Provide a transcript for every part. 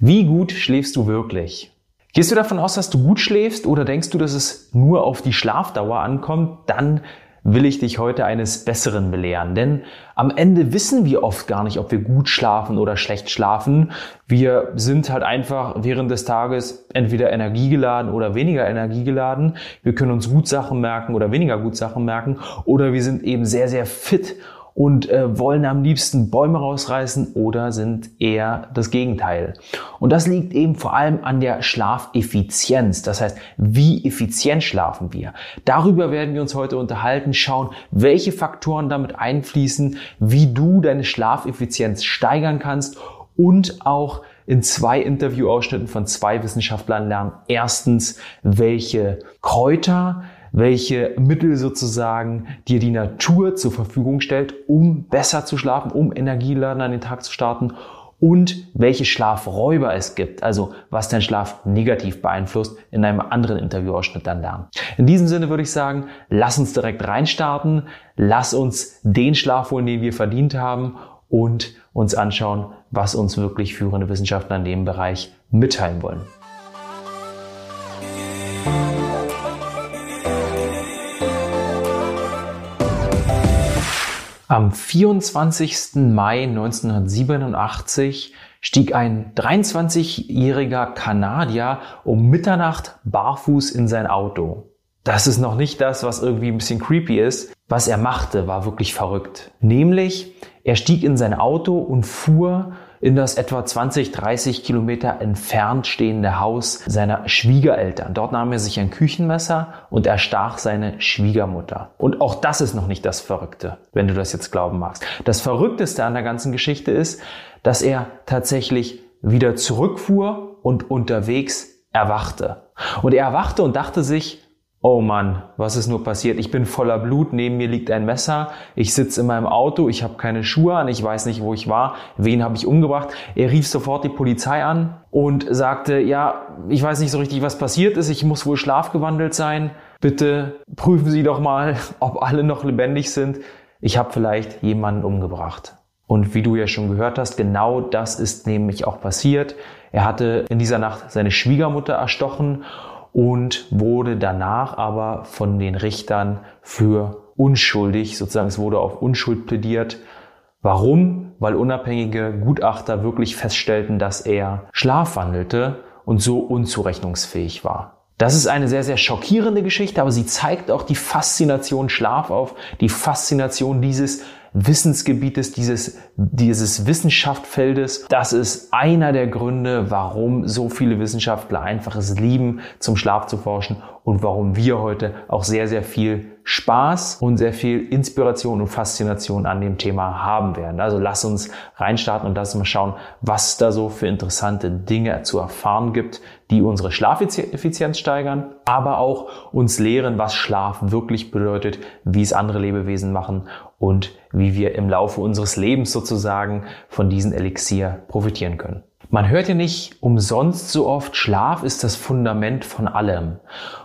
Wie gut schläfst du wirklich? Gehst du davon aus, dass du gut schläfst oder denkst du, dass es nur auf die Schlafdauer ankommt? Dann will ich dich heute eines Besseren belehren. Denn am Ende wissen wir oft gar nicht, ob wir gut schlafen oder schlecht schlafen. Wir sind halt einfach während des Tages entweder energiegeladen oder weniger energiegeladen. Wir können uns gut Sachen merken oder weniger gut Sachen merken. Oder wir sind eben sehr, sehr fit und äh, wollen am liebsten Bäume rausreißen oder sind eher das Gegenteil. Und das liegt eben vor allem an der Schlafeffizienz. Das heißt, wie effizient schlafen wir? Darüber werden wir uns heute unterhalten, schauen, welche Faktoren damit einfließen, wie du deine Schlafeffizienz steigern kannst und auch in zwei Interviewausschnitten von zwei Wissenschaftlern lernen. Erstens, welche Kräuter welche Mittel sozusagen dir die Natur zur Verfügung stellt, um besser zu schlafen, um Energieladen an den Tag zu starten und welche Schlafräuber es gibt, also was dein Schlaf negativ beeinflusst, in einem anderen Interviewausschnitt dann lernen. In diesem Sinne würde ich sagen, lass uns direkt reinstarten, lass uns den Schlaf holen, den wir verdient haben und uns anschauen, was uns wirklich führende Wissenschaftler in dem Bereich mitteilen wollen. Am 24. Mai 1987 stieg ein 23-jähriger Kanadier um Mitternacht barfuß in sein Auto. Das ist noch nicht das, was irgendwie ein bisschen creepy ist. Was er machte, war wirklich verrückt. Nämlich, er stieg in sein Auto und fuhr in das etwa 20, 30 Kilometer entfernt stehende Haus seiner Schwiegereltern. Dort nahm er sich ein Küchenmesser und erstach seine Schwiegermutter. Und auch das ist noch nicht das Verrückte, wenn du das jetzt glauben magst. Das Verrückteste an der ganzen Geschichte ist, dass er tatsächlich wieder zurückfuhr und unterwegs erwachte. Und er erwachte und dachte sich, Oh Mann, was ist nur passiert? Ich bin voller Blut, neben mir liegt ein Messer, ich sitze in meinem Auto, ich habe keine Schuhe an, ich weiß nicht, wo ich war, wen habe ich umgebracht. Er rief sofort die Polizei an und sagte, ja, ich weiß nicht so richtig, was passiert ist, ich muss wohl schlafgewandelt sein. Bitte prüfen Sie doch mal, ob alle noch lebendig sind. Ich habe vielleicht jemanden umgebracht. Und wie du ja schon gehört hast, genau das ist nämlich auch passiert. Er hatte in dieser Nacht seine Schwiegermutter erstochen und wurde danach aber von den Richtern für unschuldig, sozusagen es wurde auf Unschuld plädiert. Warum? Weil unabhängige Gutachter wirklich feststellten, dass er schlafwandelte und so unzurechnungsfähig war. Das ist eine sehr, sehr schockierende Geschichte, aber sie zeigt auch die Faszination Schlaf auf, die Faszination dieses Wissensgebietes, dieses, dieses Wissenschaftsfeldes. Das ist einer der Gründe, warum so viele Wissenschaftler einfach es lieben, zum Schlaf zu forschen und warum wir heute auch sehr, sehr viel Spaß und sehr viel Inspiration und Faszination an dem Thema haben werden. Also lass uns reinstarten und lass uns mal schauen, was es da so für interessante Dinge zu erfahren gibt, die unsere Schlafeffizienz steigern, aber auch uns lehren, was Schlaf wirklich bedeutet, wie es andere Lebewesen machen und wie wir im Laufe unseres Lebens sozusagen von diesen Elixier profitieren können. Man hört ja nicht umsonst so oft, Schlaf ist das Fundament von allem.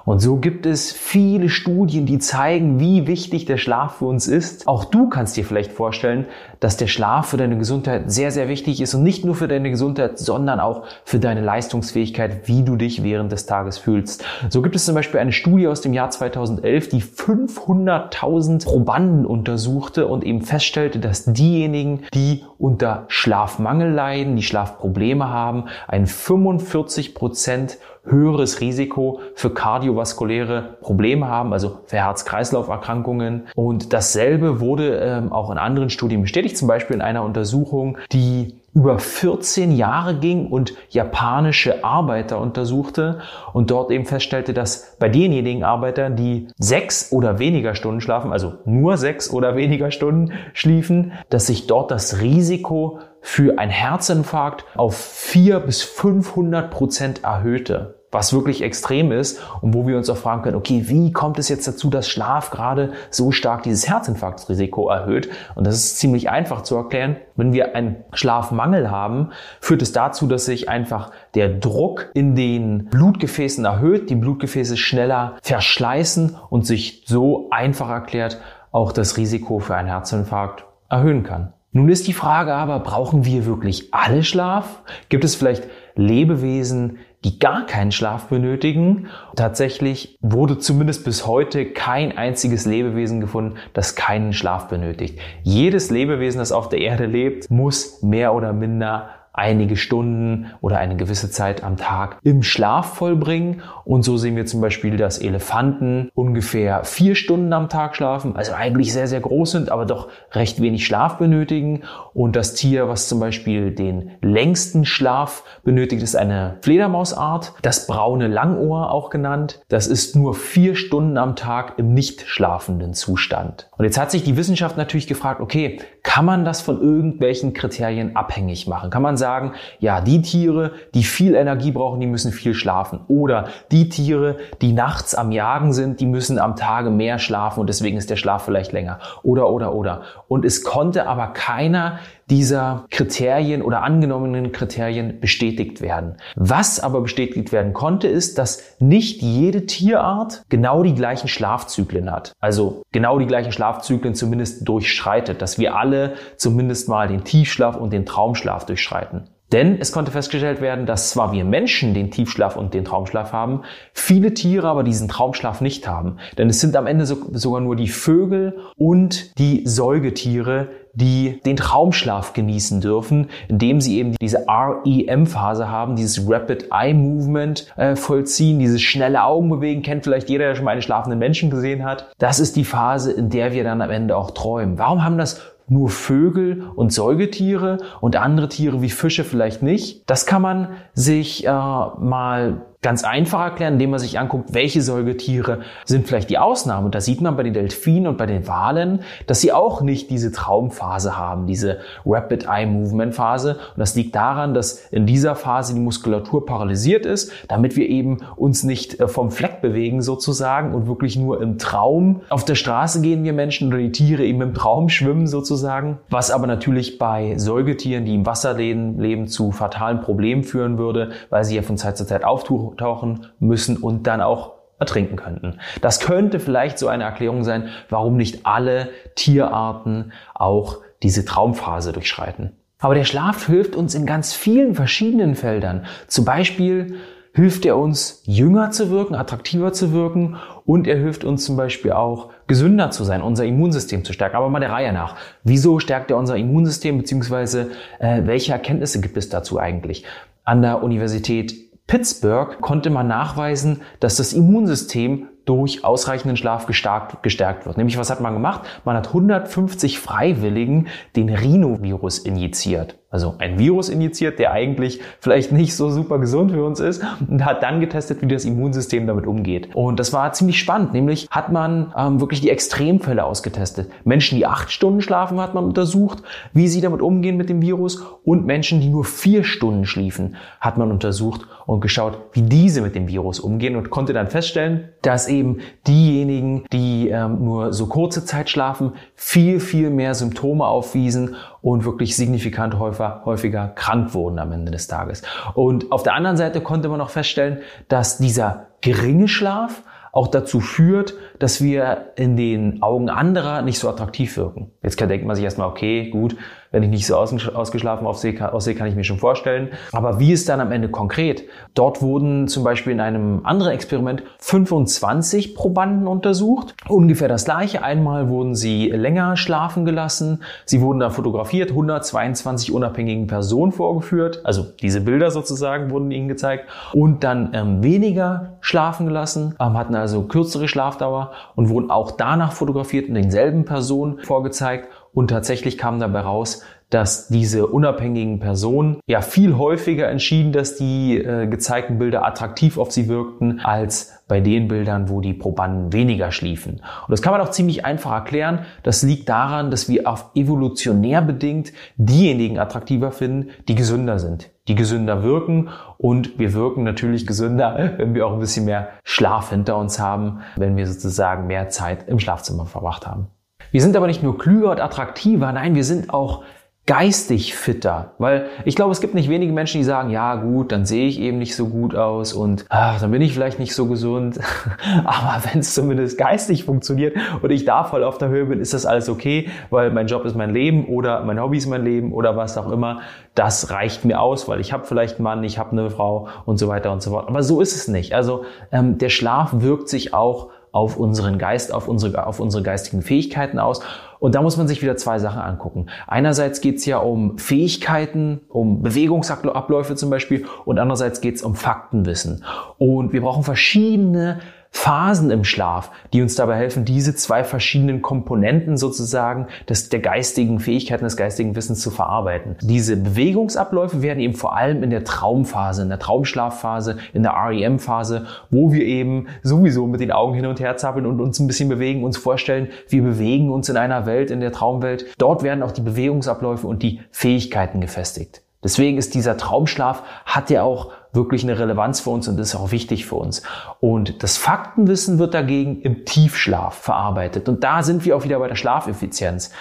Und so gibt es viele Studien, die zeigen, wie wichtig der Schlaf für uns ist. Auch du kannst dir vielleicht vorstellen, dass der Schlaf für deine Gesundheit sehr, sehr wichtig ist und nicht nur für deine Gesundheit, sondern auch für deine Leistungsfähigkeit, wie du dich während des Tages fühlst. So gibt es zum Beispiel eine Studie aus dem Jahr 2011, die 500.000 Probanden untersuchte und eben feststellte, dass diejenigen, die unter Schlafmangel leiden, die Schlafprobleme haben, ein 45 Prozent höheres Risiko für kardiovaskuläre Probleme haben, also für Herz-Kreislauf-Erkrankungen. Und dasselbe wurde ähm, auch in anderen Studien bestätigt, zum Beispiel in einer Untersuchung, die über 14 Jahre ging und japanische Arbeiter untersuchte und dort eben feststellte, dass bei denjenigen Arbeitern, die sechs oder weniger Stunden schlafen, also nur sechs oder weniger Stunden schliefen, dass sich dort das Risiko für ein Herzinfarkt auf vier bis 500 Prozent erhöhte was wirklich extrem ist und wo wir uns auch fragen können, okay, wie kommt es jetzt dazu, dass Schlaf gerade so stark dieses Herzinfarktrisiko erhöht? Und das ist ziemlich einfach zu erklären. Wenn wir einen Schlafmangel haben, führt es dazu, dass sich einfach der Druck in den Blutgefäßen erhöht, die Blutgefäße schneller verschleißen und sich so einfach erklärt auch das Risiko für einen Herzinfarkt erhöhen kann. Nun ist die Frage aber, brauchen wir wirklich alle Schlaf? Gibt es vielleicht Lebewesen, die gar keinen Schlaf benötigen. Tatsächlich wurde zumindest bis heute kein einziges Lebewesen gefunden, das keinen Schlaf benötigt. Jedes Lebewesen, das auf der Erde lebt, muss mehr oder minder einige Stunden oder eine gewisse Zeit am Tag im Schlaf vollbringen. Und so sehen wir zum Beispiel, dass Elefanten ungefähr vier Stunden am Tag schlafen, also eigentlich sehr, sehr groß sind, aber doch recht wenig Schlaf benötigen. Und das Tier, was zum Beispiel den längsten Schlaf benötigt, ist eine Fledermausart, das braune Langohr auch genannt. Das ist nur vier Stunden am Tag im nicht schlafenden Zustand. Und jetzt hat sich die Wissenschaft natürlich gefragt, okay, kann man das von irgendwelchen Kriterien abhängig machen? Kann man sagen, ja, die Tiere, die viel Energie brauchen, die müssen viel schlafen. Oder die Tiere, die nachts am Jagen sind, die müssen am Tage mehr schlafen und deswegen ist der Schlaf vielleicht länger. Oder, oder, oder. Und es konnte aber keiner dieser Kriterien oder angenommenen Kriterien bestätigt werden. Was aber bestätigt werden konnte, ist, dass nicht jede Tierart genau die gleichen Schlafzyklen hat. Also genau die gleichen Schlafzyklen zumindest durchschreitet, dass wir alle zumindest mal den Tiefschlaf und den Traumschlaf durchschreiten. Denn es konnte festgestellt werden, dass zwar wir Menschen den Tiefschlaf und den Traumschlaf haben, viele Tiere aber diesen Traumschlaf nicht haben. Denn es sind am Ende so, sogar nur die Vögel und die Säugetiere, die den Traumschlaf genießen dürfen, indem sie eben diese REM-Phase haben, dieses Rapid Eye Movement äh, vollziehen, dieses schnelle Augenbewegen, kennt vielleicht jeder, der schon mal einen schlafenden Menschen gesehen hat. Das ist die Phase, in der wir dann am Ende auch träumen. Warum haben das nur Vögel und Säugetiere und andere Tiere wie Fische vielleicht nicht. Das kann man sich äh, mal ganz einfach erklären, indem man sich anguckt, welche Säugetiere sind vielleicht die Ausnahmen. Und da sieht man bei den Delfinen und bei den Walen, dass sie auch nicht diese Traumphase haben, diese Rapid Eye Movement Phase. Und das liegt daran, dass in dieser Phase die Muskulatur paralysiert ist, damit wir eben uns nicht äh, vom Fleck bewegen sozusagen und wirklich nur im Traum auf der Straße gehen wir Menschen oder die Tiere eben im Traum schwimmen sozusagen. Was aber natürlich bei Säugetieren, die im Wasser leben, leben zu fatalen Problemen führen würde, weil sie ja von Zeit zu Zeit auftauchen tauchen müssen und dann auch ertrinken könnten. Das könnte vielleicht so eine Erklärung sein, warum nicht alle Tierarten auch diese Traumphase durchschreiten. Aber der Schlaf hilft uns in ganz vielen verschiedenen Feldern. Zum Beispiel hilft er uns, jünger zu wirken, attraktiver zu wirken und er hilft uns zum Beispiel auch, gesünder zu sein, unser Immunsystem zu stärken. Aber mal der Reihe nach. Wieso stärkt er unser Immunsystem, beziehungsweise äh, welche Erkenntnisse gibt es dazu eigentlich? An der Universität Pittsburgh konnte man nachweisen, dass das Immunsystem durch ausreichenden Schlaf gestärkt, gestärkt wird. Nämlich was hat man gemacht? Man hat 150 Freiwilligen den Rhinovirus injiziert also ein Virus injiziert, der eigentlich vielleicht nicht so super gesund für uns ist und hat dann getestet, wie das Immunsystem damit umgeht. Und das war ziemlich spannend, nämlich hat man ähm, wirklich die Extremfälle ausgetestet. Menschen, die acht Stunden schlafen, hat man untersucht, wie sie damit umgehen mit dem Virus und Menschen, die nur vier Stunden schliefen, hat man untersucht und geschaut, wie diese mit dem Virus umgehen und konnte dann feststellen, dass eben diejenigen, die ähm, nur so kurze Zeit schlafen, viel, viel mehr Symptome aufwiesen und wirklich signifikant häufiger, häufiger krank wurden am Ende des Tages. Und auf der anderen Seite konnte man auch feststellen, dass dieser geringe Schlaf auch dazu führt, dass wir in den Augen anderer nicht so attraktiv wirken. Jetzt denkt man sich erstmal, okay, gut, wenn ich nicht so ausgeschlafen aussehe, kann ich mir schon vorstellen. Aber wie ist dann am Ende konkret? Dort wurden zum Beispiel in einem anderen Experiment 25 Probanden untersucht. Ungefähr das gleiche. Einmal wurden sie länger schlafen gelassen. Sie wurden dann fotografiert, 122 unabhängigen Personen vorgeführt. Also diese Bilder sozusagen wurden ihnen gezeigt. Und dann ähm, weniger schlafen gelassen, ähm, hatten also kürzere Schlafdauer und wurden auch danach fotografiert und denselben Personen vorgezeigt. Und tatsächlich kam dabei raus, dass diese unabhängigen Personen ja viel häufiger entschieden, dass die äh, gezeigten Bilder attraktiv auf sie wirkten, als bei den Bildern, wo die Probanden weniger schliefen. Und das kann man auch ziemlich einfach erklären. Das liegt daran, dass wir auf evolutionär bedingt diejenigen attraktiver finden, die gesünder sind, die gesünder wirken. Und wir wirken natürlich gesünder, wenn wir auch ein bisschen mehr Schlaf hinter uns haben, wenn wir sozusagen mehr Zeit im Schlafzimmer verbracht haben. Wir sind aber nicht nur klüger und attraktiver, nein, wir sind auch geistig fitter, weil ich glaube, es gibt nicht wenige Menschen, die sagen, ja gut, dann sehe ich eben nicht so gut aus und ach, dann bin ich vielleicht nicht so gesund, aber wenn es zumindest geistig funktioniert und ich da voll auf der Höhe bin, ist das alles okay, weil mein Job ist mein Leben oder mein Hobby ist mein Leben oder was auch immer, das reicht mir aus, weil ich habe vielleicht einen Mann, ich habe eine Frau und so weiter und so fort. Aber so ist es nicht. Also ähm, der Schlaf wirkt sich auch auf unseren Geist, auf unsere, auf unsere geistigen Fähigkeiten aus. Und da muss man sich wieder zwei Sachen angucken. Einerseits geht es ja um Fähigkeiten, um Bewegungsabläufe zum Beispiel und andererseits geht es um Faktenwissen. Und wir brauchen verschiedene Phasen im Schlaf, die uns dabei helfen, diese zwei verschiedenen Komponenten sozusagen des, der geistigen Fähigkeiten, des geistigen Wissens zu verarbeiten. Diese Bewegungsabläufe werden eben vor allem in der Traumphase, in der Traumschlafphase, in der REM-Phase, wo wir eben sowieso mit den Augen hin und her zappeln und uns ein bisschen bewegen, uns vorstellen, wir bewegen uns in einer Welt, in der Traumwelt. Dort werden auch die Bewegungsabläufe und die Fähigkeiten gefestigt. Deswegen ist dieser Traumschlaf, hat ja auch wirklich eine Relevanz für uns und ist auch wichtig für uns. Und das Faktenwissen wird dagegen im Tiefschlaf verarbeitet. Und da sind wir auch wieder bei der Schlafeffizienz.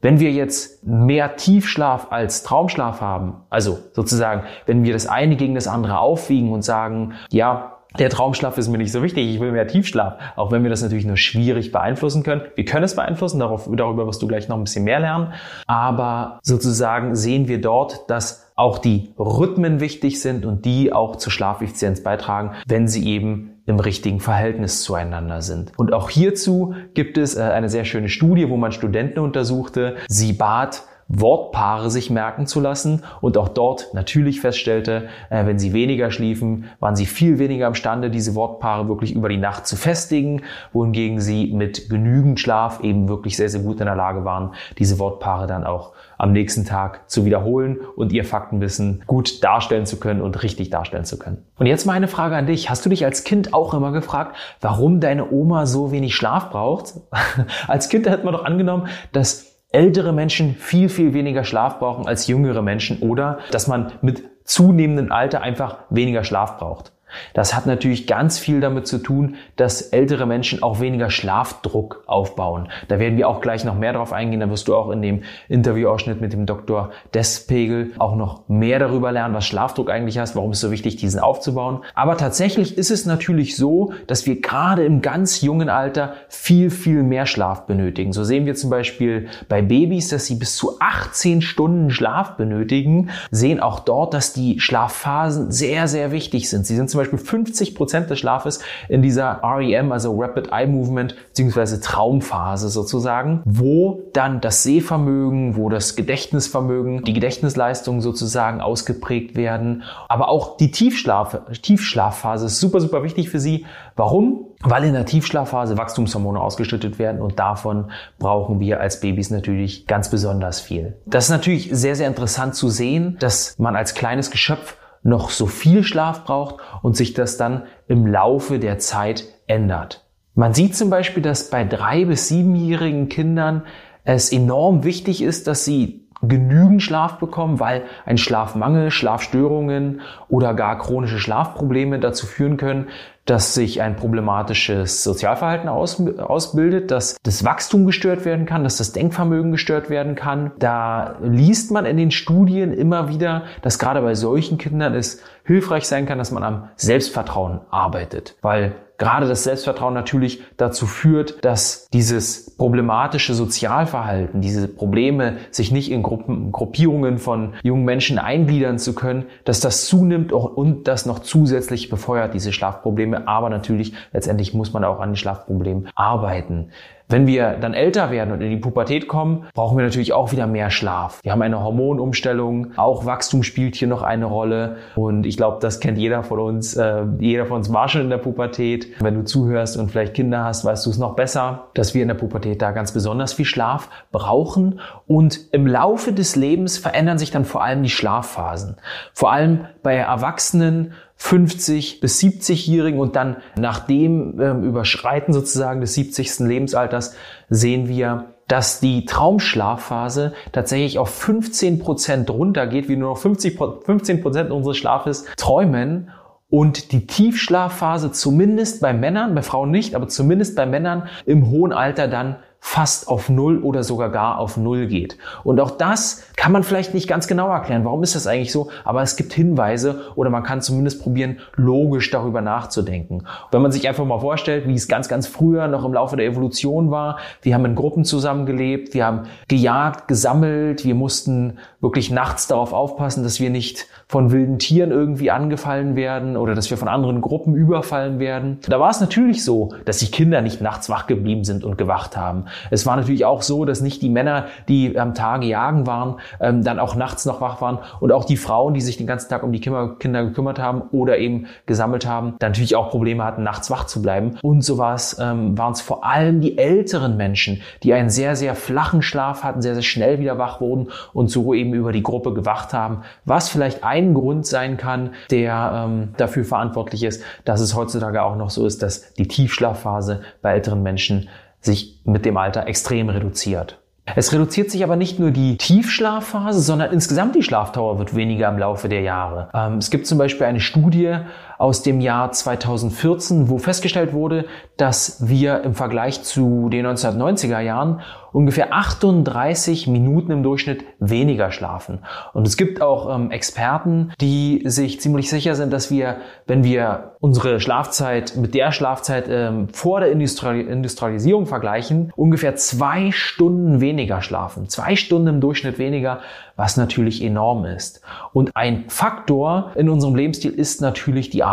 Wenn wir jetzt mehr Tiefschlaf als Traumschlaf haben, also sozusagen, wenn wir das eine gegen das andere aufwiegen und sagen, ja, der Traumschlaf ist mir nicht so wichtig, ich will mehr Tiefschlaf, auch wenn wir das natürlich nur schwierig beeinflussen können. Wir können es beeinflussen, darauf, darüber wirst du gleich noch ein bisschen mehr lernen. Aber sozusagen sehen wir dort, dass auch die Rhythmen wichtig sind und die auch zur Schlafeffizienz beitragen, wenn sie eben im richtigen Verhältnis zueinander sind. Und auch hierzu gibt es äh, eine sehr schöne Studie, wo man Studenten untersuchte. Sie bat Wortpaare sich merken zu lassen und auch dort natürlich feststellte, äh, wenn sie weniger schliefen, waren sie viel weniger imstande, diese Wortpaare wirklich über die Nacht zu festigen, wohingegen sie mit genügend Schlaf eben wirklich sehr, sehr gut in der Lage waren, diese Wortpaare dann auch am nächsten Tag zu wiederholen und ihr Faktenwissen gut darstellen zu können und richtig darstellen zu können. Und jetzt mal eine Frage an dich. Hast du dich als Kind auch immer gefragt, warum deine Oma so wenig Schlaf braucht? als Kind hat man doch angenommen, dass ältere Menschen viel, viel weniger Schlaf brauchen als jüngere Menschen oder dass man mit zunehmendem Alter einfach weniger Schlaf braucht. Das hat natürlich ganz viel damit zu tun, dass ältere Menschen auch weniger Schlafdruck aufbauen. Da werden wir auch gleich noch mehr drauf eingehen. Da wirst du auch in dem Interviewausschnitt mit dem Dr. Despegel auch noch mehr darüber lernen, was Schlafdruck eigentlich heißt, warum es so wichtig, diesen aufzubauen. Aber tatsächlich ist es natürlich so, dass wir gerade im ganz jungen Alter viel, viel mehr Schlaf benötigen. So sehen wir zum Beispiel bei Babys, dass sie bis zu 18 Stunden Schlaf benötigen, sehen auch dort, dass die Schlafphasen sehr, sehr wichtig sind. Sie sind zum Beispiel 50 Prozent des Schlafes in dieser REM, also Rapid Eye Movement, beziehungsweise Traumphase sozusagen, wo dann das Sehvermögen, wo das Gedächtnisvermögen, die Gedächtnisleistungen sozusagen ausgeprägt werden. Aber auch die Tiefschlaf, Tiefschlafphase ist super, super wichtig für Sie. Warum? Weil in der Tiefschlafphase Wachstumshormone ausgeschüttet werden und davon brauchen wir als Babys natürlich ganz besonders viel. Das ist natürlich sehr, sehr interessant zu sehen, dass man als kleines Geschöpf noch so viel Schlaf braucht und sich das dann im Laufe der Zeit ändert. Man sieht zum Beispiel, dass bei drei bis siebenjährigen Kindern es enorm wichtig ist, dass sie genügend Schlaf bekommen, weil ein Schlafmangel, Schlafstörungen oder gar chronische Schlafprobleme dazu führen können, dass sich ein problematisches Sozialverhalten aus, ausbildet, dass das Wachstum gestört werden kann, dass das Denkvermögen gestört werden kann. Da liest man in den Studien immer wieder, dass gerade bei solchen Kindern es hilfreich sein kann, dass man am Selbstvertrauen arbeitet, weil gerade das Selbstvertrauen natürlich dazu führt, dass dieses problematische Sozialverhalten, diese Probleme, sich nicht in Gruppen, Gruppierungen von jungen Menschen eingliedern zu können, dass das zunimmt und das noch zusätzlich befeuert, diese Schlafprobleme. Aber natürlich, letztendlich muss man auch an den Schlafproblemen arbeiten. Wenn wir dann älter werden und in die Pubertät kommen, brauchen wir natürlich auch wieder mehr Schlaf. Wir haben eine Hormonumstellung, auch Wachstum spielt hier noch eine Rolle und ich glaube, das kennt jeder von uns. Äh, jeder von uns war schon in der Pubertät. Wenn du zuhörst und vielleicht Kinder hast, weißt du es noch besser, dass wir in der Pubertät da ganz besonders viel Schlaf brauchen und im Laufe des Lebens verändern sich dann vor allem die Schlafphasen. Vor allem bei Erwachsenen 50 bis 70-Jährigen und dann nach dem ähm, Überschreiten sozusagen des 70. Lebensalters sehen wir, dass die Traumschlafphase tatsächlich auf 15 Prozent runtergeht, wie nur noch 50, 15 Prozent unseres Schlafes träumen und die Tiefschlafphase zumindest bei Männern, bei Frauen nicht, aber zumindest bei Männern im hohen Alter dann fast auf Null oder sogar gar auf Null geht. Und auch das kann man vielleicht nicht ganz genau erklären. Warum ist das eigentlich so? Aber es gibt Hinweise oder man kann zumindest probieren, logisch darüber nachzudenken. Wenn man sich einfach mal vorstellt, wie es ganz, ganz früher noch im Laufe der Evolution war. Wir haben in Gruppen zusammengelebt, wir haben gejagt, gesammelt, wir mussten wirklich nachts darauf aufpassen, dass wir nicht von wilden Tieren irgendwie angefallen werden oder dass wir von anderen Gruppen überfallen werden. Da war es natürlich so, dass die Kinder nicht nachts wach geblieben sind und gewacht haben. Es war natürlich auch so, dass nicht die Männer, die am Tage jagen waren, ähm, dann auch nachts noch wach waren und auch die Frauen, die sich den ganzen Tag um die Kinder gekümmert haben oder eben gesammelt haben, dann natürlich auch Probleme hatten, nachts wach zu bleiben. Und so war es, ähm, waren es vor allem die älteren Menschen, die einen sehr, sehr flachen Schlaf hatten, sehr, sehr schnell wieder wach wurden und so eben über die Gruppe gewacht haben, was vielleicht ein Grund sein kann, der ähm, dafür verantwortlich ist, dass es heutzutage auch noch so ist, dass die Tiefschlafphase bei älteren Menschen sich mit dem Alter extrem reduziert. Es reduziert sich aber nicht nur die Tiefschlafphase, sondern insgesamt die Schlafdauer wird weniger im Laufe der Jahre. Ähm, es gibt zum Beispiel eine Studie aus dem Jahr 2014, wo festgestellt wurde, dass wir im Vergleich zu den 1990er Jahren ungefähr 38 Minuten im Durchschnitt weniger schlafen. Und es gibt auch ähm, Experten, die sich ziemlich sicher sind, dass wir, wenn wir unsere Schlafzeit mit der Schlafzeit ähm, vor der Industrial Industrialisierung vergleichen, ungefähr zwei Stunden weniger schlafen. Zwei Stunden im Durchschnitt weniger, was natürlich enorm ist. Und ein Faktor in unserem Lebensstil ist natürlich die Arbeit.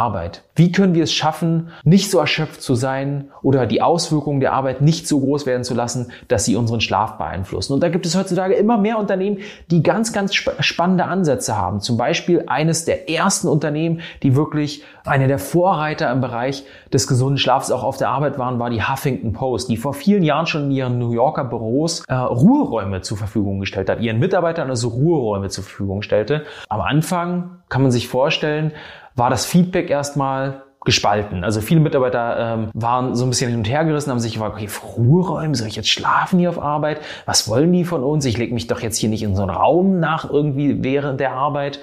Wie können wir es schaffen, nicht so erschöpft zu sein oder die Auswirkungen der Arbeit nicht so groß werden zu lassen, dass sie unseren Schlaf beeinflussen? Und da gibt es heutzutage immer mehr Unternehmen, die ganz, ganz spannende Ansätze haben. Zum Beispiel eines der ersten Unternehmen, die wirklich eine der Vorreiter im Bereich des gesunden Schlafs auch auf der Arbeit waren, war die Huffington Post, die vor vielen Jahren schon in ihren New Yorker Büros äh, Ruheräume zur Verfügung gestellt hat, ihren Mitarbeitern also Ruheräume zur Verfügung stellte. Am Anfang kann man sich vorstellen, war das Feedback erstmal gespalten. Also viele Mitarbeiter ähm, waren so ein bisschen hin und her gerissen, haben sich gefragt, okay, Ruheräume, soll ich jetzt schlafen hier auf Arbeit? Was wollen die von uns? Ich lege mich doch jetzt hier nicht in so einen Raum nach irgendwie während der Arbeit.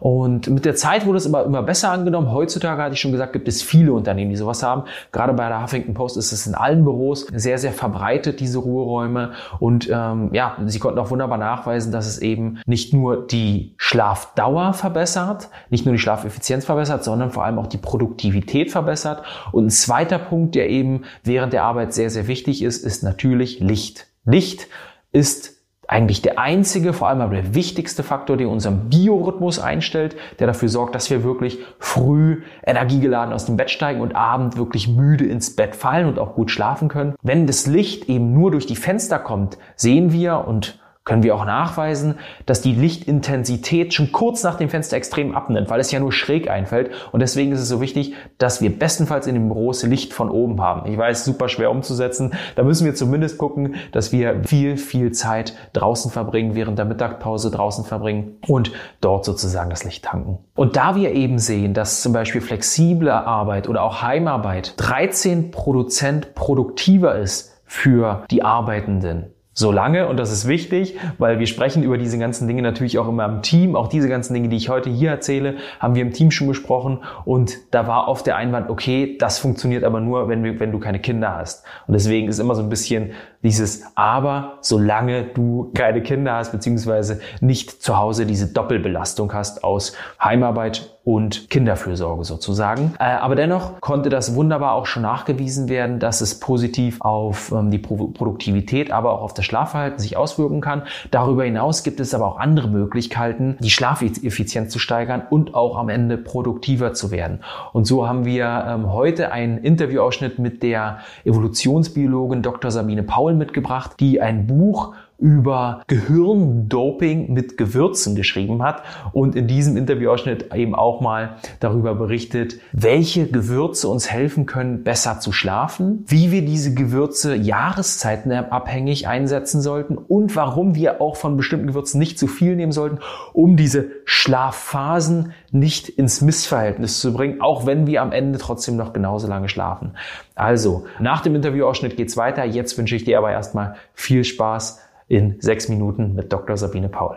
Und mit der Zeit wurde es immer, immer besser angenommen. Heutzutage, hatte ich schon gesagt, gibt es viele Unternehmen, die sowas haben. Gerade bei der Huffington Post ist es in allen Büros sehr, sehr verbreitet, diese Ruheräume. Und ähm, ja, sie konnten auch wunderbar nachweisen, dass es eben nicht nur die Schlafdauer verbessert, nicht nur die Schlafeffizienz verbessert, sondern vor allem auch die Produktivität verbessert. Und ein zweiter Punkt, der eben während der Arbeit sehr, sehr wichtig ist, ist natürlich Licht. Licht ist eigentlich der einzige, vor allem aber der wichtigste Faktor, der unseren Biorhythmus einstellt, der dafür sorgt, dass wir wirklich früh energiegeladen aus dem Bett steigen und abend wirklich müde ins Bett fallen und auch gut schlafen können. Wenn das Licht eben nur durch die Fenster kommt, sehen wir und können wir auch nachweisen, dass die Lichtintensität schon kurz nach dem Fenster extrem abnimmt, weil es ja nur schräg einfällt. Und deswegen ist es so wichtig, dass wir bestenfalls in den Büros Licht von oben haben. Ich weiß, super schwer umzusetzen. Da müssen wir zumindest gucken, dass wir viel, viel Zeit draußen verbringen, während der Mittagspause draußen verbringen und dort sozusagen das Licht tanken. Und da wir eben sehen, dass zum Beispiel flexible Arbeit oder auch Heimarbeit 13 Prozent produktiver ist für die Arbeitenden, Solange, und das ist wichtig, weil wir sprechen über diese ganzen Dinge natürlich auch immer im Team. Auch diese ganzen Dinge, die ich heute hier erzähle, haben wir im Team schon besprochen. Und da war oft der Einwand, okay, das funktioniert aber nur, wenn, wir, wenn du keine Kinder hast. Und deswegen ist immer so ein bisschen dieses Aber, solange du keine Kinder hast, beziehungsweise nicht zu Hause diese Doppelbelastung hast aus Heimarbeit und Kinderfürsorge sozusagen. Äh, aber dennoch konnte das wunderbar auch schon nachgewiesen werden, dass es positiv auf ähm, die Produktivität, aber auch auf das Schlafverhalten sich auswirken kann. Darüber hinaus gibt es aber auch andere Möglichkeiten, die Schlafeffizienz zu steigern und auch am Ende produktiver zu werden. Und so haben wir ähm, heute einen Interviewausschnitt mit der Evolutionsbiologin Dr. Sabine Paul Paul mitgebracht, die ein Buch über Gehirndoping mit Gewürzen geschrieben hat und in diesem Interviewausschnitt eben auch mal darüber berichtet, welche Gewürze uns helfen können, besser zu schlafen, wie wir diese Gewürze jahreszeitenabhängig einsetzen sollten und warum wir auch von bestimmten Gewürzen nicht zu viel nehmen sollten, um diese Schlafphasen nicht ins Missverhältnis zu bringen, auch wenn wir am Ende trotzdem noch genauso lange schlafen. Also, nach dem Interviewausschnitt geht's weiter. Jetzt wünsche ich dir aber erstmal viel Spaß in sechs Minuten mit Dr. Sabine Paul.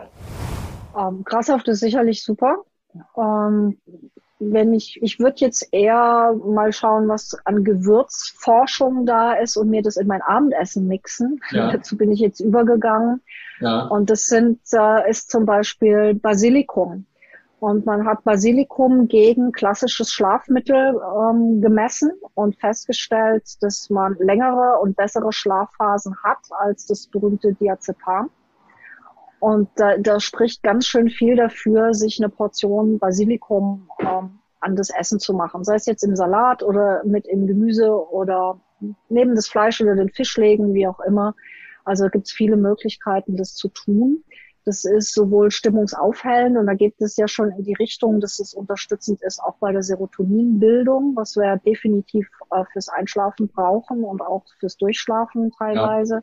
Ähm, Grashaft ist sicherlich super. Ähm, wenn ich, ich würde jetzt eher mal schauen, was an Gewürzforschung da ist und mir das in mein Abendessen mixen. Ja. Dazu bin ich jetzt übergegangen. Ja. Und das sind, äh, ist zum Beispiel Basilikum. Und man hat Basilikum gegen klassisches Schlafmittel ähm, gemessen und festgestellt, dass man längere und bessere Schlafphasen hat als das berühmte Diazepam. Und da, da spricht ganz schön viel dafür, sich eine Portion Basilikum ähm, an das Essen zu machen. Sei es jetzt im Salat oder mit im Gemüse oder neben das Fleisch oder den Fisch legen, wie auch immer. Also gibt es viele Möglichkeiten, das zu tun. Das ist sowohl stimmungsaufhellend und da geht es ja schon in die Richtung, dass es unterstützend ist, auch bei der Serotoninbildung, was wir definitiv äh, fürs Einschlafen brauchen und auch fürs Durchschlafen teilweise.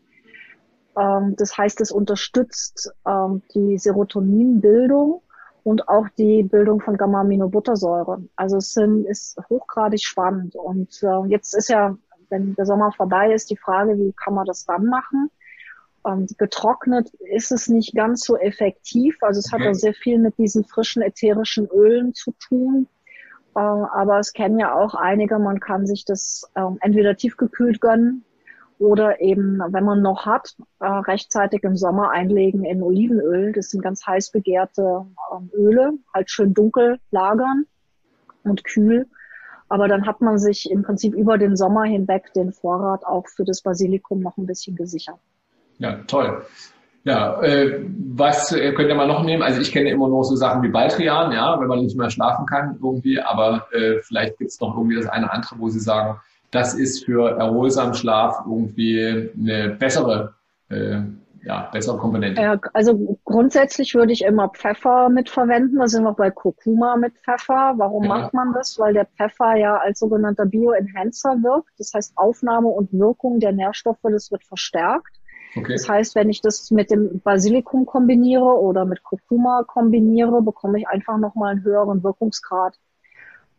Ja. Ähm, das heißt, es unterstützt ähm, die Serotoninbildung und auch die Bildung von Gamma-Aminobuttersäure. Also es sind, ist hochgradig spannend. Und äh, jetzt ist ja, wenn der Sommer vorbei ist, die Frage, wie kann man das dann machen? Ähm, getrocknet ist es nicht ganz so effektiv. Also es hat auch sehr viel mit diesen frischen ätherischen Ölen zu tun. Äh, aber es kennen ja auch einige, man kann sich das äh, entweder tiefgekühlt gönnen oder eben, wenn man noch hat, äh, rechtzeitig im Sommer einlegen in Olivenöl. Das sind ganz heiß begehrte ähm, Öle, halt schön dunkel lagern und kühl. Aber dann hat man sich im Prinzip über den Sommer hinweg den Vorrat auch für das Basilikum noch ein bisschen gesichert. Ja, toll. Ja, äh, was äh, könnt ihr mal noch nehmen? Also ich kenne immer nur so Sachen wie Baldrian, ja, wenn man nicht mehr schlafen kann irgendwie, aber äh, vielleicht gibt es noch irgendwie das eine andere, wo Sie sagen, das ist für erholsamen Schlaf irgendwie eine bessere, äh, ja, bessere Komponente. Ja, also grundsätzlich würde ich immer Pfeffer mitverwenden. Da sind wir bei Kurkuma mit Pfeffer. Warum ja. macht man das? Weil der Pfeffer ja als sogenannter Bioenhancer wirkt. Das heißt, Aufnahme und Wirkung der Nährstoffe, das wird verstärkt. Okay. Das heißt, wenn ich das mit dem Basilikum kombiniere oder mit Kurkuma kombiniere, bekomme ich einfach nochmal einen höheren Wirkungsgrad.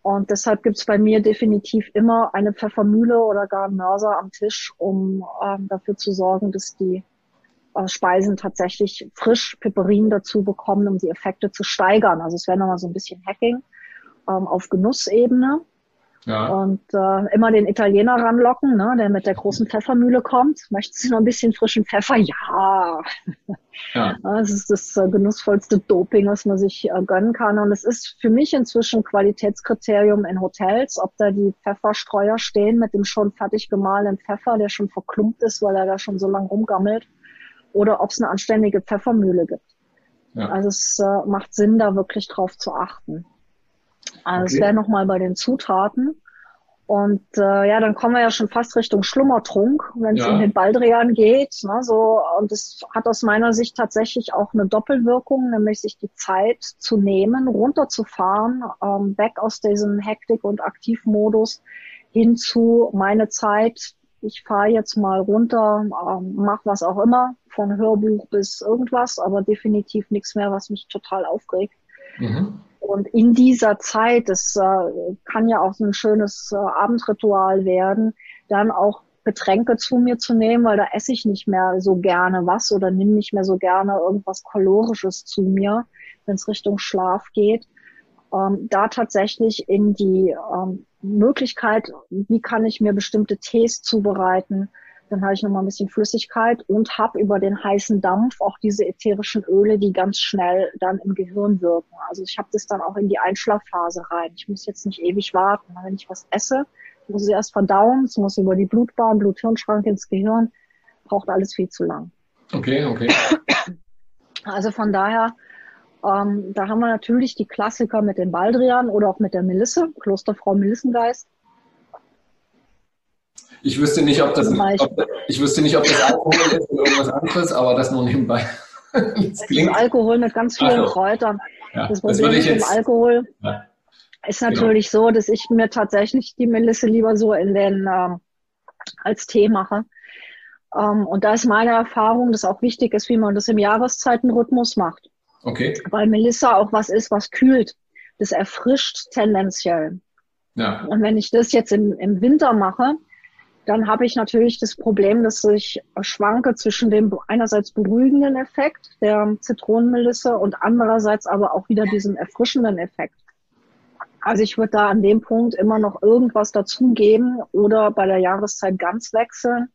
Und deshalb gibt's bei mir definitiv immer eine Pfeffermühle oder gar einen Mörser am Tisch, um ähm, dafür zu sorgen, dass die äh, Speisen tatsächlich frisch Piperin dazu bekommen, um die Effekte zu steigern. Also es wäre nochmal so ein bisschen Hacking ähm, auf Genussebene. Ja. Und äh, immer den Italiener ranlocken, ne, der mit der großen Pfeffermühle kommt. Möchtest du noch ein bisschen frischen Pfeffer? Ja. ja. Das ist das äh, genussvollste Doping, was man sich äh, gönnen kann. Und es ist für mich inzwischen Qualitätskriterium in Hotels, ob da die Pfefferstreuer stehen mit dem schon fertig gemahlenen Pfeffer, der schon verklumpt ist, weil er da schon so lang rumgammelt, oder ob es eine anständige Pfeffermühle gibt. Ja. Also es äh, macht Sinn, da wirklich drauf zu achten. Also okay. es wäre nochmal bei den Zutaten. Und äh, ja, dann kommen wir ja schon fast Richtung Schlummertrunk, wenn es ja. um den Baldrian geht. Ne, so, und es hat aus meiner Sicht tatsächlich auch eine Doppelwirkung, nämlich sich die Zeit zu nehmen, runterzufahren, ähm, weg aus diesem Hektik- und Aktivmodus hin zu meine Zeit. Ich fahre jetzt mal runter, ähm, mach was auch immer, von Hörbuch bis irgendwas, aber definitiv nichts mehr, was mich total aufregt. Mhm. Und in dieser Zeit, das äh, kann ja auch so ein schönes äh, Abendritual werden, dann auch Getränke zu mir zu nehmen, weil da esse ich nicht mehr so gerne was oder nimm nicht mehr so gerne irgendwas Kalorisches zu mir, wenn es Richtung Schlaf geht. Ähm, da tatsächlich in die ähm, Möglichkeit, wie kann ich mir bestimmte Tees zubereiten, dann habe ich nochmal ein bisschen Flüssigkeit und habe über den heißen Dampf auch diese ätherischen Öle, die ganz schnell dann im Gehirn wirken. Also ich habe das dann auch in die Einschlafphase rein. Ich muss jetzt nicht ewig warten. Wenn ich was esse, muss ich erst verdauen, es muss über die Blutbahn, Blut-Hirn-Schrank ins Gehirn. Braucht alles viel zu lang. Okay, okay. Also von daher, ähm, da haben wir natürlich die Klassiker mit den Baldrian oder auch mit der Melisse, Klosterfrau Melissengeist. Ich wüsste nicht, ob das, ob, ich wüsste nicht, ob das Alkohol ist oder irgendwas anderes, aber das nur nebenbei. Das, klingt. das Alkohol mit ganz vielen also, Kräutern. Ja, das Problem mit dem Alkohol ja. ist genau. natürlich genau. so, dass ich mir tatsächlich die Melisse lieber so in den ähm, als Tee mache. Ähm, und da ist meine Erfahrung, dass auch wichtig ist, wie man das im Jahreszeitenrhythmus macht. Okay. Weil Melissa auch was ist, was kühlt. Das erfrischt tendenziell. Ja. Und wenn ich das jetzt im, im Winter mache, dann habe ich natürlich das Problem, dass ich schwanke zwischen dem einerseits beruhigenden Effekt der Zitronenmelisse und andererseits aber auch wieder diesem erfrischenden Effekt. Also ich würde da an dem Punkt immer noch irgendwas dazugeben oder bei der Jahreszeit ganz wechseln.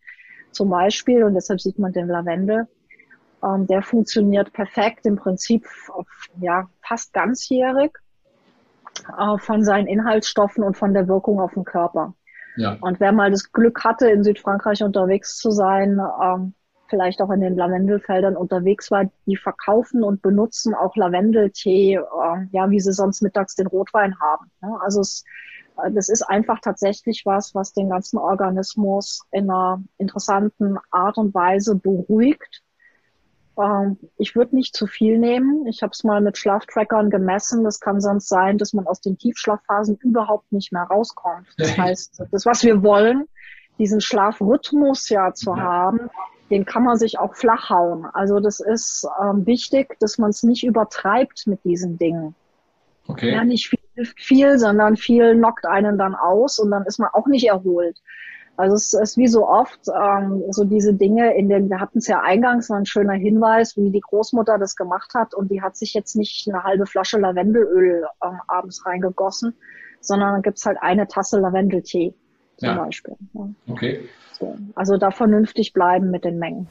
Zum Beispiel, und deshalb sieht man den Lavendel, ähm, der funktioniert perfekt, im Prinzip auf, ja, fast ganzjährig äh, von seinen Inhaltsstoffen und von der Wirkung auf den Körper. Ja. Und wer mal das Glück hatte, in Südfrankreich unterwegs zu sein, ähm, vielleicht auch in den Lavendelfeldern unterwegs war, die verkaufen und benutzen auch Lavendeltee, äh, ja, wie sie sonst mittags den Rotwein haben. Ne? Also es, äh, das ist einfach tatsächlich was, was den ganzen Organismus in einer interessanten Art und Weise beruhigt. Ähm, ich würde nicht zu viel nehmen. Ich habe es mal mit Schlaftrackern gemessen. Das kann sonst sein, dass man aus den Tiefschlafphasen überhaupt nicht mehr rauskommt. Das heißt, das, was wir wollen, diesen Schlafrhythmus ja zu ja. haben, den kann man sich auch flach hauen. Also das ist ähm, wichtig, dass man es nicht übertreibt mit diesen Dingen. Okay. Ja, nicht viel hilft viel, sondern viel knockt einen dann aus und dann ist man auch nicht erholt. Also es ist wie so oft ähm, so diese Dinge, in denen wir hatten es ja eingangs, war ein schöner Hinweis, wie die Großmutter das gemacht hat und die hat sich jetzt nicht eine halbe Flasche Lavendelöl ähm, abends reingegossen, sondern dann gibt's halt eine Tasse Lavendeltee zum ja. Beispiel. Ja. Okay. So. Also da vernünftig bleiben mit den Mengen.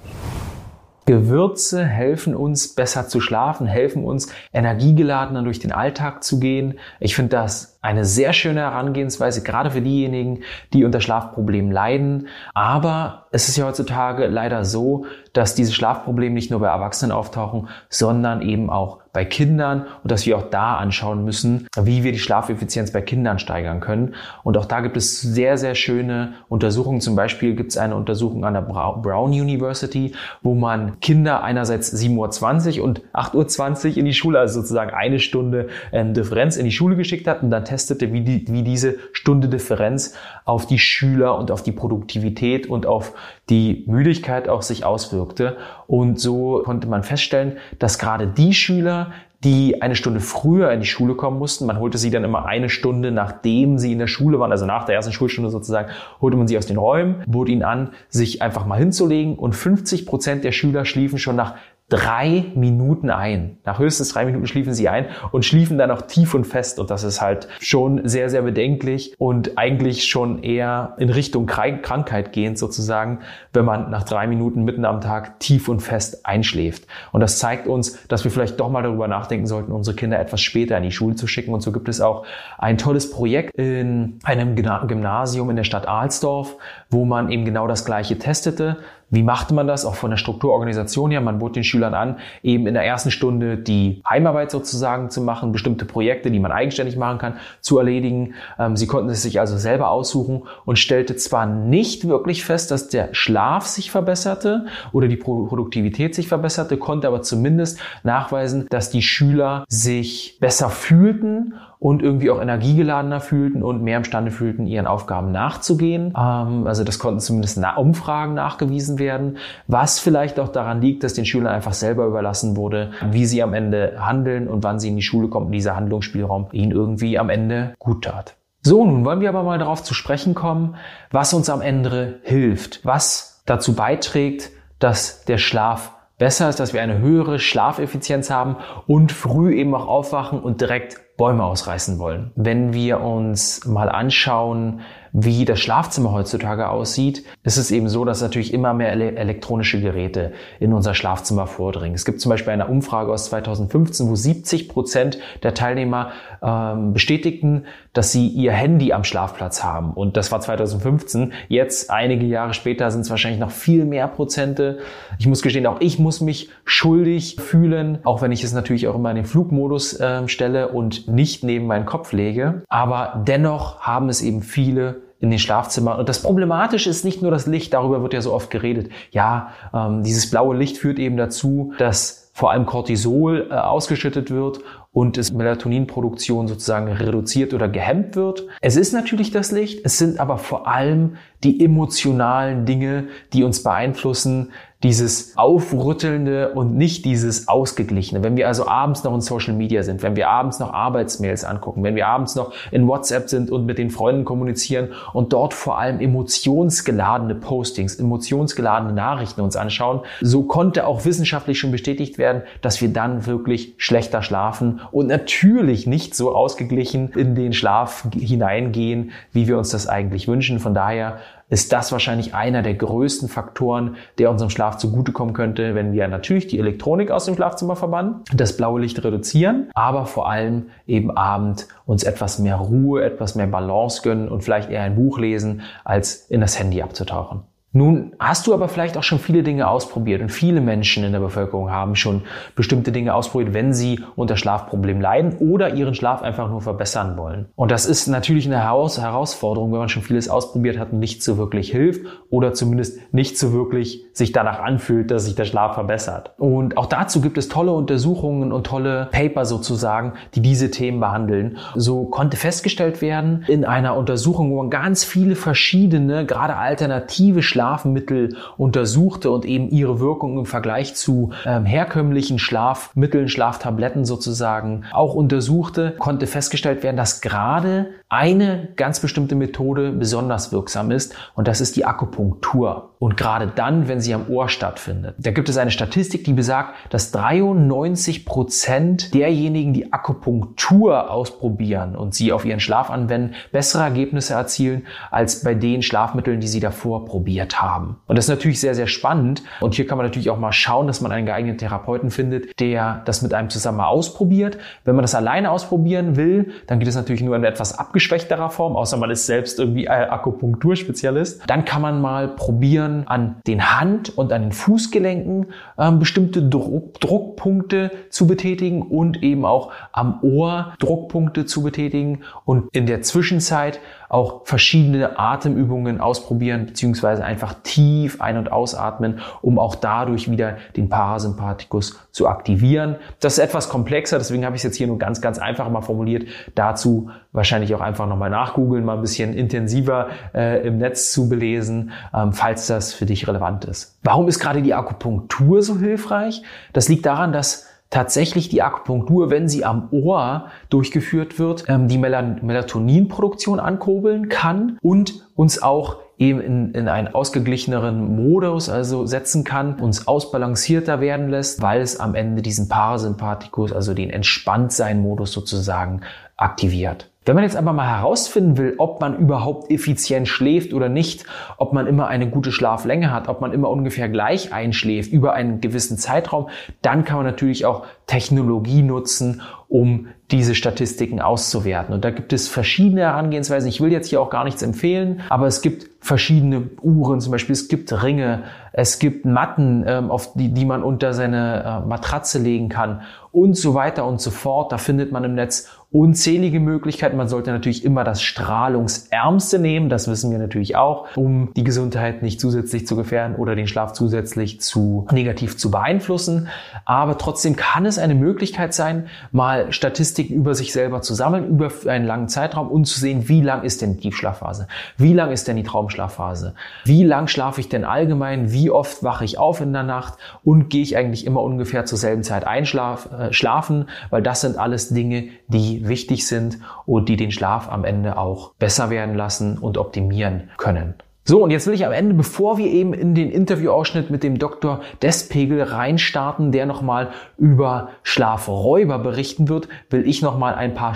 Gewürze helfen uns besser zu schlafen, helfen uns energiegeladener durch den Alltag zu gehen. Ich finde das eine sehr schöne Herangehensweise, gerade für diejenigen, die unter Schlafproblemen leiden. Aber es ist ja heutzutage leider so, dass diese Schlafprobleme nicht nur bei Erwachsenen auftauchen, sondern eben auch bei Kindern und dass wir auch da anschauen müssen, wie wir die Schlafeffizienz bei Kindern steigern können. Und auch da gibt es sehr, sehr schöne Untersuchungen. Zum Beispiel gibt es eine Untersuchung an der Brown University, wo man Kinder einerseits 7.20 Uhr und 8.20 Uhr in die Schule, also sozusagen eine Stunde ähm, Differenz in die Schule geschickt hat und dann testete, wie, die, wie diese Stunde Differenz auf die Schüler und auf die Produktivität und auf die Müdigkeit auch sich auswirkte. Und so konnte man feststellen, dass gerade die Schüler, die eine Stunde früher in die Schule kommen mussten. Man holte sie dann immer eine Stunde, nachdem sie in der Schule waren, also nach der ersten Schulstunde sozusagen, holte man sie aus den Räumen, bot ihnen an, sich einfach mal hinzulegen und 50 Prozent der Schüler schliefen schon nach drei Minuten ein. Nach höchstens drei Minuten schliefen sie ein und schliefen dann auch tief und fest. Und das ist halt schon sehr, sehr bedenklich und eigentlich schon eher in Richtung Krankheit gehend sozusagen, wenn man nach drei Minuten mitten am Tag tief und fest einschläft. Und das zeigt uns, dass wir vielleicht doch mal darüber nachdenken sollten, unsere Kinder etwas später in die Schule zu schicken. Und so gibt es auch ein tolles Projekt in einem Gymnasium in der Stadt Alsdorf, wo man eben genau das Gleiche testete. Wie machte man das? Auch von der Strukturorganisation her. Man bot den Schülern an, eben in der ersten Stunde die Heimarbeit sozusagen zu machen, bestimmte Projekte, die man eigenständig machen kann, zu erledigen. Ähm, sie konnten es sich also selber aussuchen und stellte zwar nicht wirklich fest, dass der Schlaf sich verbesserte oder die Produktivität sich verbesserte, konnte aber zumindest nachweisen, dass die Schüler sich besser fühlten und irgendwie auch energiegeladener fühlten und mehr imstande fühlten, ihren Aufgaben nachzugehen. Ähm, also das konnten zumindest na Umfragen nachgewiesen werden, was vielleicht auch daran liegt, dass den Schülern einfach selber überlassen wurde, wie sie am Ende handeln und wann sie in die Schule kommen dieser Handlungsspielraum ihnen irgendwie am Ende gut tat. So, nun wollen wir aber mal darauf zu sprechen kommen, was uns am Ende hilft, was dazu beiträgt, dass der Schlaf besser ist, dass wir eine höhere Schlafeffizienz haben und früh eben auch aufwachen und direkt Bäume ausreißen wollen. Wenn wir uns mal anschauen, wie das Schlafzimmer heutzutage aussieht, ist es eben so, dass natürlich immer mehr elektronische Geräte in unser Schlafzimmer vordringen. Es gibt zum Beispiel eine Umfrage aus 2015, wo 70 Prozent der Teilnehmer ähm, bestätigten, dass sie ihr Handy am Schlafplatz haben. Und das war 2015. Jetzt, einige Jahre später, sind es wahrscheinlich noch viel mehr Prozente. Ich muss gestehen, auch ich muss mich schuldig fühlen, auch wenn ich es natürlich auch immer in den Flugmodus äh, stelle und nicht neben meinen Kopf lege. Aber dennoch haben es eben viele in den Schlafzimmern. Und das Problematische ist nicht nur das Licht, darüber wird ja so oft geredet. Ja, ähm, dieses blaue Licht führt eben dazu, dass vor allem Cortisol äh, ausgeschüttet wird und es Melatoninproduktion sozusagen reduziert oder gehemmt wird. Es ist natürlich das Licht, es sind aber vor allem die emotionalen Dinge, die uns beeinflussen, dieses Aufrüttelnde und nicht dieses Ausgeglichene. Wenn wir also abends noch in Social Media sind, wenn wir abends noch Arbeitsmails angucken, wenn wir abends noch in WhatsApp sind und mit den Freunden kommunizieren und dort vor allem emotionsgeladene Postings, emotionsgeladene Nachrichten uns anschauen, so konnte auch wissenschaftlich schon bestätigt werden, dass wir dann wirklich schlechter schlafen und natürlich nicht so ausgeglichen in den Schlaf hineingehen, wie wir uns das eigentlich wünschen. Von daher ist das wahrscheinlich einer der größten Faktoren, der unserem Schlaf zugutekommen könnte, wenn wir natürlich die Elektronik aus dem Schlafzimmer verbannen, das blaue Licht reduzieren, aber vor allem eben abend uns etwas mehr Ruhe, etwas mehr Balance gönnen und vielleicht eher ein Buch lesen, als in das Handy abzutauchen. Nun hast du aber vielleicht auch schon viele Dinge ausprobiert und viele Menschen in der Bevölkerung haben schon bestimmte Dinge ausprobiert, wenn sie unter Schlafproblemen leiden oder ihren Schlaf einfach nur verbessern wollen. Und das ist natürlich eine Herausforderung, wenn man schon vieles ausprobiert hat und nicht so wirklich hilft oder zumindest nicht so wirklich sich danach anfühlt, dass sich der Schlaf verbessert. Und auch dazu gibt es tolle Untersuchungen und tolle Paper sozusagen, die diese Themen behandeln. So konnte festgestellt werden in einer Untersuchung, wo man ganz viele verschiedene, gerade alternative Schlaf Schlafmittel untersuchte und eben ihre Wirkung im Vergleich zu ähm, herkömmlichen Schlafmitteln, Schlaftabletten sozusagen auch untersuchte, konnte festgestellt werden, dass gerade eine ganz bestimmte Methode besonders wirksam ist und das ist die Akupunktur. Und gerade dann, wenn sie am Ohr stattfindet. Da gibt es eine Statistik, die besagt, dass 93 Prozent derjenigen, die Akupunktur ausprobieren und sie auf ihren Schlaf anwenden, bessere Ergebnisse erzielen als bei den Schlafmitteln, die sie davor probiert haben. Und das ist natürlich sehr, sehr spannend. Und hier kann man natürlich auch mal schauen, dass man einen geeigneten Therapeuten findet, der das mit einem zusammen mal ausprobiert. Wenn man das alleine ausprobieren will, dann geht es natürlich nur in etwas abgeschwächterer Form, außer man ist selbst irgendwie Akupunkturspezialist. Dann kann man mal probieren, probieren, an den Hand- und an den Fußgelenken ähm, bestimmte Druck, Druckpunkte zu betätigen und eben auch am Ohr Druckpunkte zu betätigen und in der Zwischenzeit auch verschiedene Atemübungen ausprobieren, beziehungsweise einfach tief ein- und ausatmen, um auch dadurch wieder den Parasympathikus zu aktivieren. Das ist etwas komplexer, deswegen habe ich es jetzt hier nur ganz, ganz einfach mal formuliert. Dazu wahrscheinlich auch einfach nochmal nachgoogeln, mal ein bisschen intensiver äh, im Netz zu belesen, ähm, falls das für dich relevant ist. Warum ist gerade die Akupunktur so hilfreich? Das liegt daran, dass tatsächlich die Akupunktur, wenn sie am Ohr durchgeführt wird, ähm, die Melatoninproduktion ankurbeln kann und uns auch eben in, in einen ausgeglicheneren Modus also setzen kann, uns ausbalancierter werden lässt, weil es am Ende diesen Parasympathikus, also den Entspanntsein-Modus sozusagen aktiviert. Wenn man jetzt aber mal herausfinden will, ob man überhaupt effizient schläft oder nicht, ob man immer eine gute Schlaflänge hat, ob man immer ungefähr gleich einschläft über einen gewissen Zeitraum, dann kann man natürlich auch Technologie nutzen, um diese Statistiken auszuwerten. Und da gibt es verschiedene Herangehensweisen. Ich will jetzt hier auch gar nichts empfehlen, aber es gibt verschiedene Uhren zum Beispiel. Es gibt Ringe, es gibt Matten, ähm, auf die, die man unter seine äh, Matratze legen kann und so weiter und so fort. Da findet man im Netz unzählige Möglichkeiten. Man sollte natürlich immer das strahlungsärmste nehmen, das wissen wir natürlich auch, um die Gesundheit nicht zusätzlich zu gefährden oder den Schlaf zusätzlich zu negativ zu beeinflussen. Aber trotzdem kann es eine Möglichkeit sein, mal Statistiken über sich selber zu sammeln, über einen langen Zeitraum und zu sehen, wie lang ist denn die Tiefschlafphase? Wie lang ist denn die Traumschlafphase? Wie lang schlafe ich denn allgemein? Wie oft wache ich auf in der Nacht? Und gehe ich eigentlich immer ungefähr zur selben Zeit einschlafen? Äh, Weil das sind alles Dinge, die wichtig sind und die den Schlaf am Ende auch besser werden lassen und optimieren können. So, und jetzt will ich am Ende, bevor wir eben in den Interviewausschnitt mit dem Dr. Despegel reinstarten, der nochmal über Schlafräuber berichten wird, will ich nochmal ein paar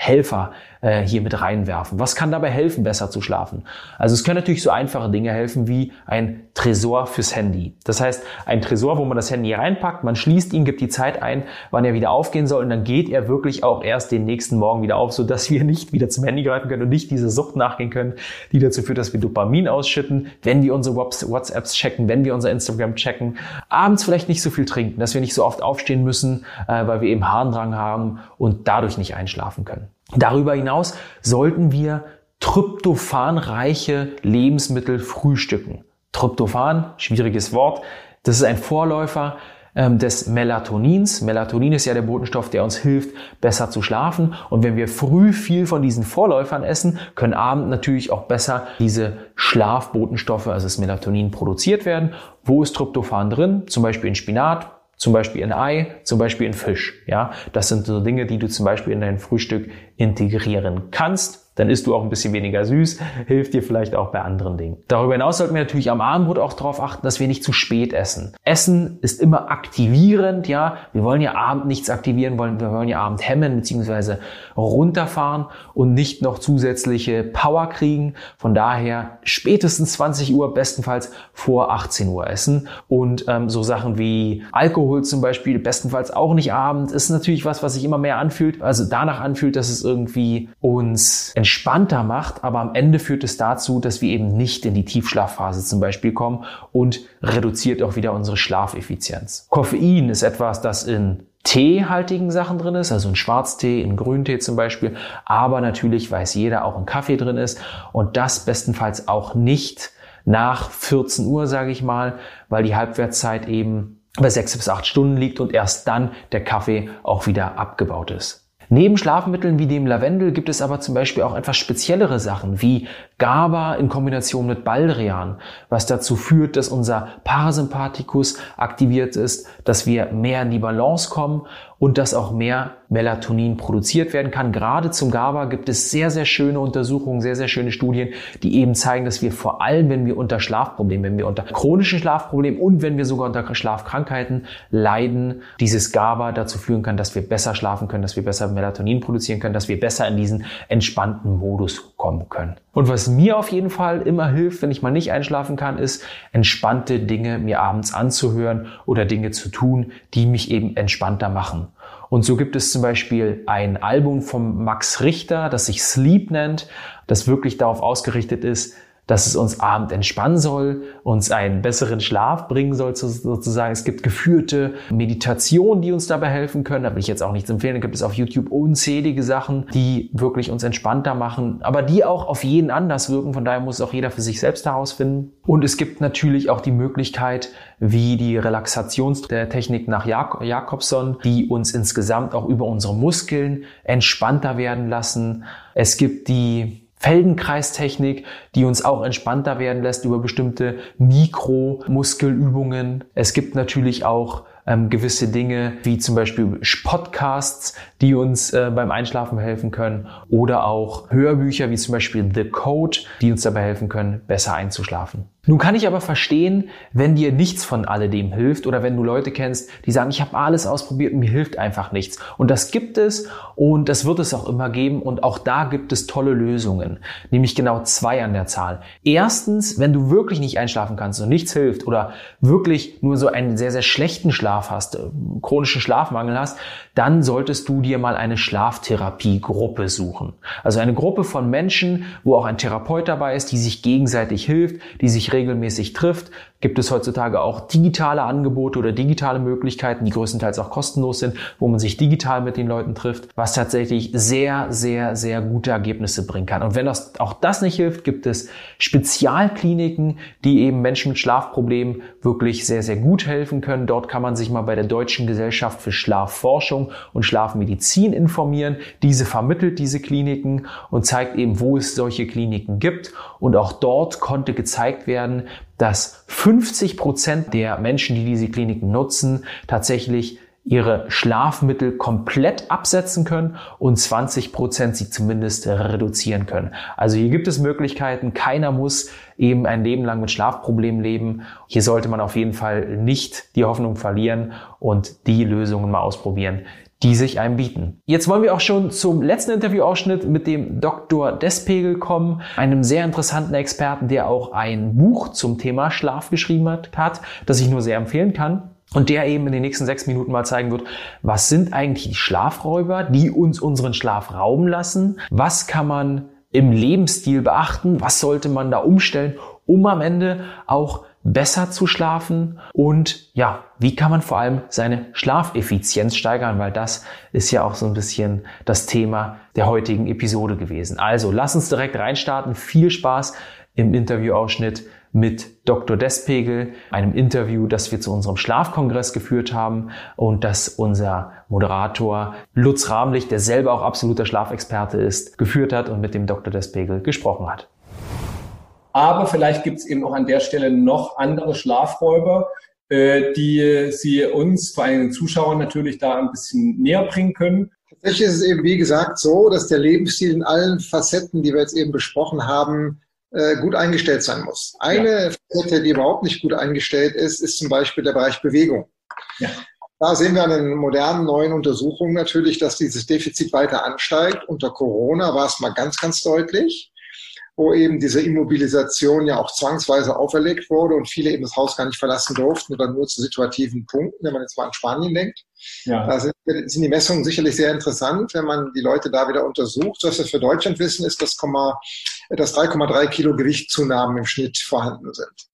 Schlafhelfer äh, hier mit reinwerfen. Was kann dabei helfen, besser zu schlafen? Also es können natürlich so einfache Dinge helfen wie ein Tresor fürs Handy. Das heißt, ein Tresor, wo man das Handy reinpackt, man schließt ihn, gibt die Zeit ein, wann er wieder aufgehen soll und dann geht er wirklich auch erst den nächsten Morgen wieder auf, sodass wir nicht wieder zum Handy greifen können und nicht diese Sucht nachgehen können, die dazu führt, dass wir Dopamin ausschütten, wenn wir unsere WhatsApps checken, wenn wir unser Instagram checken. Abends vielleicht nicht so viel trinken, dass wir nicht so oft aufstehen müssen, äh, weil wir eben Harndrang haben und dadurch nicht einschlafen können. Darüber hinaus sollten wir tryptophanreiche Lebensmittel frühstücken. Tryptophan, schwieriges Wort, das ist ein Vorläufer ähm, des Melatonins. Melatonin ist ja der Botenstoff, der uns hilft, besser zu schlafen. Und wenn wir früh viel von diesen Vorläufern essen, können abend natürlich auch besser diese Schlafbotenstoffe, also das Melatonin, produziert werden. Wo ist Tryptophan drin? Zum Beispiel in Spinat, zum Beispiel in Ei, zum Beispiel in Fisch. Ja, das sind so Dinge, die du zum Beispiel in dein Frühstück integrieren kannst. Dann isst du auch ein bisschen weniger süß, hilft dir vielleicht auch bei anderen Dingen. Darüber hinaus sollten wir natürlich am Abendbrot auch darauf achten, dass wir nicht zu spät essen. Essen ist immer aktivierend, ja. Wir wollen ja Abend nichts aktivieren, wollen, wir wollen ja Abend hemmen bzw. runterfahren und nicht noch zusätzliche Power kriegen. Von daher spätestens 20 Uhr, bestenfalls vor 18 Uhr essen. Und ähm, so Sachen wie Alkohol zum Beispiel, bestenfalls auch nicht abend, ist natürlich was, was sich immer mehr anfühlt, also danach anfühlt, dass es irgendwie uns entspannter macht, aber am Ende führt es dazu, dass wir eben nicht in die Tiefschlafphase zum Beispiel kommen und reduziert auch wieder unsere Schlafeffizienz. Koffein ist etwas, das in teehaltigen Sachen drin ist, also in Schwarztee, in Grüntee zum Beispiel, aber natürlich weiß jeder auch in Kaffee drin ist und das bestenfalls auch nicht nach 14 Uhr, sage ich mal, weil die Halbwertszeit eben bei sechs bis acht Stunden liegt und erst dann der Kaffee auch wieder abgebaut ist. Neben Schlafmitteln wie dem Lavendel gibt es aber zum Beispiel auch etwas speziellere Sachen wie GABA in Kombination mit Baldrian, was dazu führt, dass unser Parasympathikus aktiviert ist, dass wir mehr in die Balance kommen und dass auch mehr Melatonin produziert werden kann. Gerade zum GABA gibt es sehr, sehr schöne Untersuchungen, sehr, sehr schöne Studien, die eben zeigen, dass wir vor allem, wenn wir unter Schlafproblemen, wenn wir unter chronischen Schlafproblemen und wenn wir sogar unter Schlafkrankheiten leiden, dieses GABA dazu führen kann, dass wir besser schlafen können, dass wir besser Melatonin produzieren können, dass wir besser in diesen entspannten Modus kommen können. Und was mir auf jeden Fall immer hilft, wenn ich mal nicht einschlafen kann, ist, entspannte Dinge mir abends anzuhören oder Dinge zu tun, die mich eben entspannter machen. Und so gibt es zum Beispiel ein Album von Max Richter, das sich Sleep nennt, das wirklich darauf ausgerichtet ist, dass es uns abend entspannen soll, uns einen besseren Schlaf bringen soll sozusagen. Es gibt geführte Meditationen, die uns dabei helfen können. Da will ich jetzt auch nichts empfehlen. Da gibt es auf YouTube unzählige Sachen, die wirklich uns entspannter machen, aber die auch auf jeden anders wirken. Von daher muss auch jeder für sich selbst herausfinden. Und es gibt natürlich auch die Möglichkeit, wie die Relaxationstechnik nach Jak Jakobson, die uns insgesamt auch über unsere Muskeln entspannter werden lassen. Es gibt die Feldenkreistechnik, die uns auch entspannter werden lässt über bestimmte Mikromuskelübungen. Es gibt natürlich auch ähm, gewisse Dinge wie zum Beispiel Podcasts, die uns äh, beim Einschlafen helfen können oder auch Hörbücher wie zum Beispiel The Code, die uns dabei helfen können, besser einzuschlafen. Nun kann ich aber verstehen, wenn dir nichts von alledem hilft oder wenn du Leute kennst, die sagen, ich habe alles ausprobiert und mir hilft einfach nichts. Und das gibt es und das wird es auch immer geben und auch da gibt es tolle Lösungen, nämlich genau zwei an der Zahl. Erstens, wenn du wirklich nicht einschlafen kannst und nichts hilft oder wirklich nur so einen sehr, sehr schlechten Schlaf hast, äh, chronischen Schlafmangel hast, dann solltest du dir mal eine Schlaftherapiegruppe suchen. Also eine Gruppe von Menschen, wo auch ein Therapeut dabei ist, die sich gegenseitig hilft, die sich regelmäßig trifft, gibt es heutzutage auch digitale Angebote oder digitale Möglichkeiten, die größtenteils auch kostenlos sind, wo man sich digital mit den Leuten trifft, was tatsächlich sehr, sehr, sehr gute Ergebnisse bringen kann. Und wenn das, auch das nicht hilft, gibt es Spezialkliniken, die eben Menschen mit Schlafproblemen wirklich sehr, sehr gut helfen können. Dort kann man sich mal bei der Deutschen Gesellschaft für Schlafforschung und Schlafmedizin informieren. Diese vermittelt diese Kliniken und zeigt eben, wo es solche Kliniken gibt. Und auch dort konnte gezeigt werden, dass 50 Prozent der Menschen, die diese Kliniken nutzen, tatsächlich ihre Schlafmittel komplett absetzen können und 20 Prozent sie zumindest reduzieren können. Also hier gibt es Möglichkeiten. Keiner muss eben ein Leben lang mit Schlafproblemen leben. Hier sollte man auf jeden Fall nicht die Hoffnung verlieren und die Lösungen mal ausprobieren, die sich einem bieten. Jetzt wollen wir auch schon zum letzten Interviewausschnitt mit dem Dr. Despegel kommen, einem sehr interessanten Experten, der auch ein Buch zum Thema Schlaf geschrieben hat, das ich nur sehr empfehlen kann. Und der eben in den nächsten sechs Minuten mal zeigen wird, was sind eigentlich die Schlafräuber, die uns unseren Schlaf rauben lassen? Was kann man im Lebensstil beachten? Was sollte man da umstellen, um am Ende auch besser zu schlafen und ja, wie kann man vor allem seine Schlafeffizienz steigern, weil das ist ja auch so ein bisschen das Thema der heutigen Episode gewesen. Also, lass uns direkt reinstarten. Viel Spaß im Interviewausschnitt mit Dr. Despegel, einem Interview, das wir zu unserem Schlafkongress geführt haben und das unser Moderator Lutz Rahmlich, der selber auch absoluter Schlafexperte ist, geführt hat und mit dem Dr. Despegel gesprochen hat. Aber vielleicht gibt es eben auch an der Stelle noch andere Schlafräuber, äh, die Sie uns, vor allem den Zuschauern natürlich da ein bisschen näher bringen können. Tatsächlich ist es eben, wie gesagt, so, dass der Lebensstil in allen Facetten, die wir jetzt eben besprochen haben, äh, gut eingestellt sein muss. Eine. Facette, die überhaupt nicht gut eingestellt ist, ist zum Beispiel der Bereich Bewegung. Ja. Da sehen wir an den modernen neuen Untersuchungen natürlich, dass dieses Defizit weiter ansteigt. Unter Corona war es mal ganz, ganz deutlich wo eben diese Immobilisation ja auch zwangsweise auferlegt wurde und viele eben das Haus gar nicht verlassen durften oder nur zu situativen Punkten, wenn man jetzt mal an Spanien denkt. Ja. Da sind, sind die Messungen sicherlich sehr interessant, wenn man die Leute da wieder untersucht. Was wir für Deutschland wissen, ist, dass, dass 3,3 Kilo Gewichtszunahmen im Schnitt vorhanden sind.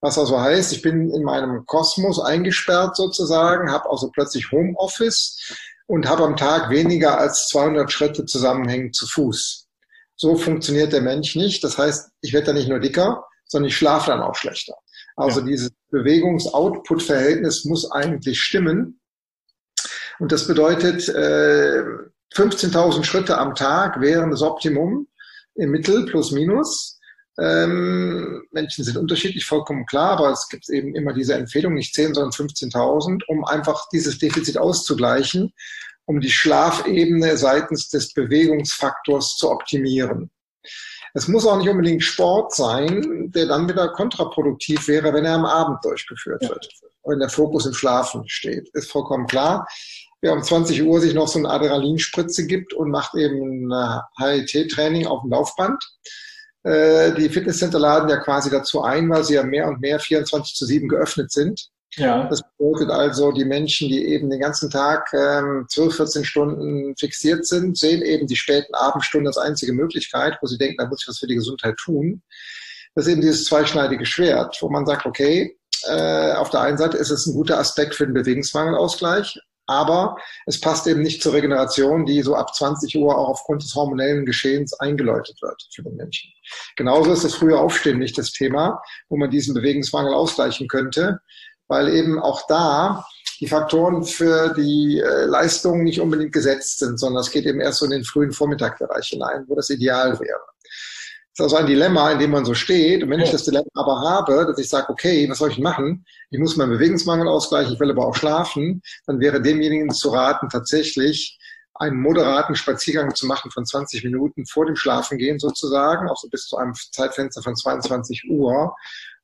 Was also heißt, ich bin in meinem Kosmos eingesperrt sozusagen, habe also plötzlich Homeoffice und habe am Tag weniger als 200 Schritte zusammenhängend zu Fuß. So funktioniert der Mensch nicht. Das heißt, ich werde dann nicht nur dicker, sondern ich schlafe dann auch schlechter. Also ja. dieses Bewegungs-Output-Verhältnis muss eigentlich stimmen. Und das bedeutet, äh, 15.000 Schritte am Tag wären das Optimum im Mittel plus minus. Ähm, Menschen sind unterschiedlich, vollkommen klar, aber es gibt eben immer diese Empfehlung, nicht 10, sondern 15.000, um einfach dieses Defizit auszugleichen um die Schlafebene seitens des Bewegungsfaktors zu optimieren. Es muss auch nicht unbedingt Sport sein, der dann wieder kontraproduktiv wäre, wenn er am Abend durchgeführt wird. Wenn der Fokus im Schlafen steht. Ist vollkommen klar. Wer um 20 Uhr sich noch so eine Adrenalinspritze gibt und macht eben ein HIT-Training auf dem Laufband. Äh, die Fitnesscenter laden ja quasi dazu ein, weil sie ja mehr und mehr 24 zu 7 geöffnet sind. Ja. Das bedeutet also, die Menschen, die eben den ganzen Tag ähm, 12, 14 Stunden fixiert sind, sehen eben die späten Abendstunden als einzige Möglichkeit, wo sie denken, da muss ich was für die Gesundheit tun. Das ist eben dieses zweischneidige Schwert, wo man sagt, okay, äh, auf der einen Seite ist es ein guter Aspekt für den Bewegungsmangelausgleich, aber es passt eben nicht zur Regeneration, die so ab 20 Uhr auch aufgrund des hormonellen Geschehens eingeläutet wird für den Menschen. Genauso ist das frühe Aufstehen nicht das Thema, wo man diesen Bewegungsmangel ausgleichen könnte weil eben auch da die Faktoren für die äh, Leistung nicht unbedingt gesetzt sind, sondern es geht eben erst so in den frühen Vormittagbereich hinein, wo das ideal wäre. Das ist also ein Dilemma, in dem man so steht. Und wenn ich das Dilemma aber habe, dass ich sage, okay, was soll ich machen? Ich muss meinen Bewegungsmangel ausgleichen, ich will aber auch schlafen, dann wäre demjenigen zu raten, tatsächlich einen moderaten Spaziergang zu machen von 20 Minuten vor dem Schlafengehen sozusagen, auch so bis zu einem Zeitfenster von 22 Uhr,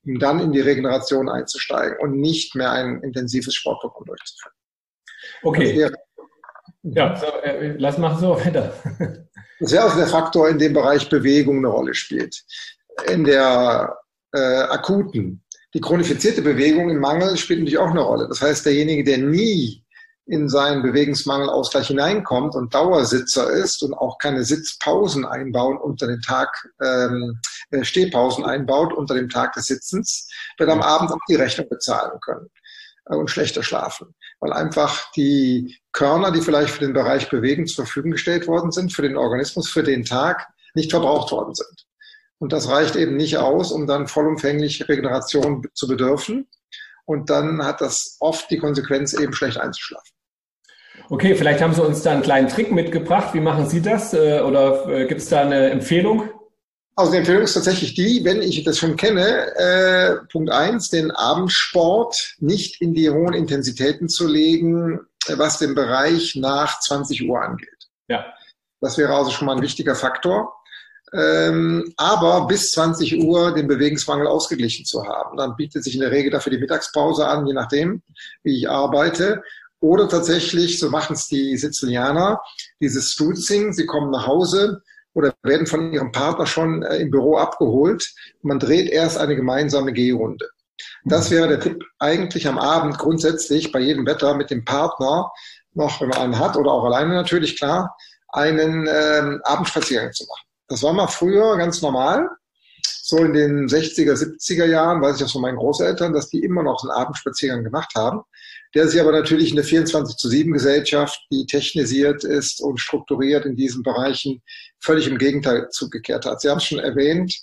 um dann in die Regeneration einzusteigen und nicht mehr ein intensives Sportprogramm durchzuführen. Okay. Ja, so, äh, lass mal so weiter. Das wäre also der Faktor, in dem Bereich Bewegung eine Rolle spielt. In der äh, akuten, die chronifizierte Bewegung im Mangel spielt natürlich auch eine Rolle. Das heißt, derjenige, der nie in seinen Bewegungsmangelausgleich hineinkommt und Dauersitzer ist und auch keine Sitzpausen einbauen unter den Tag, ähm, äh, Stehpausen einbaut unter dem Tag des Sitzens, wird am Abend auch die Rechnung bezahlen können äh, und schlechter schlafen. Weil einfach die Körner, die vielleicht für den Bereich Bewegen zur Verfügung gestellt worden sind, für den Organismus, für den Tag, nicht verbraucht worden sind. Und das reicht eben nicht aus, um dann vollumfänglich Regeneration zu bedürfen. Und dann hat das oft die Konsequenz, eben schlecht einzuschlafen. Okay, vielleicht haben Sie uns da einen kleinen Trick mitgebracht. Wie machen Sie das? Äh, oder äh, gibt es da eine Empfehlung? Also die Empfehlung ist tatsächlich die, wenn ich das schon kenne, äh, Punkt eins, den Abendsport nicht in die hohen Intensitäten zu legen, was den Bereich nach 20 Uhr angeht. Ja. Das wäre also schon mal ein wichtiger Faktor. Ähm, aber bis 20 Uhr den Bewegungsmangel ausgeglichen zu haben. Dann bietet sich in der Regel dafür die Mittagspause an, je nachdem, wie ich arbeite. Oder tatsächlich, so machen es die Sizilianer, dieses Stutzing, sie kommen nach Hause oder werden von ihrem Partner schon äh, im Büro abgeholt. Man dreht erst eine gemeinsame Gehrunde. Das wäre der Tipp eigentlich am Abend grundsätzlich bei jedem Wetter mit dem Partner noch, wenn man einen hat oder auch alleine natürlich, klar, einen ähm, Abendspaziergang zu machen. Das war mal früher ganz normal. So in den 60er, 70er Jahren weiß ich das von meinen Großeltern, dass die immer noch einen Abendspaziergang gemacht haben der sich aber natürlich in der 24 zu 7 Gesellschaft, die technisiert ist und strukturiert in diesen Bereichen, völlig im Gegenteil zugekehrt hat. Sie haben es schon erwähnt,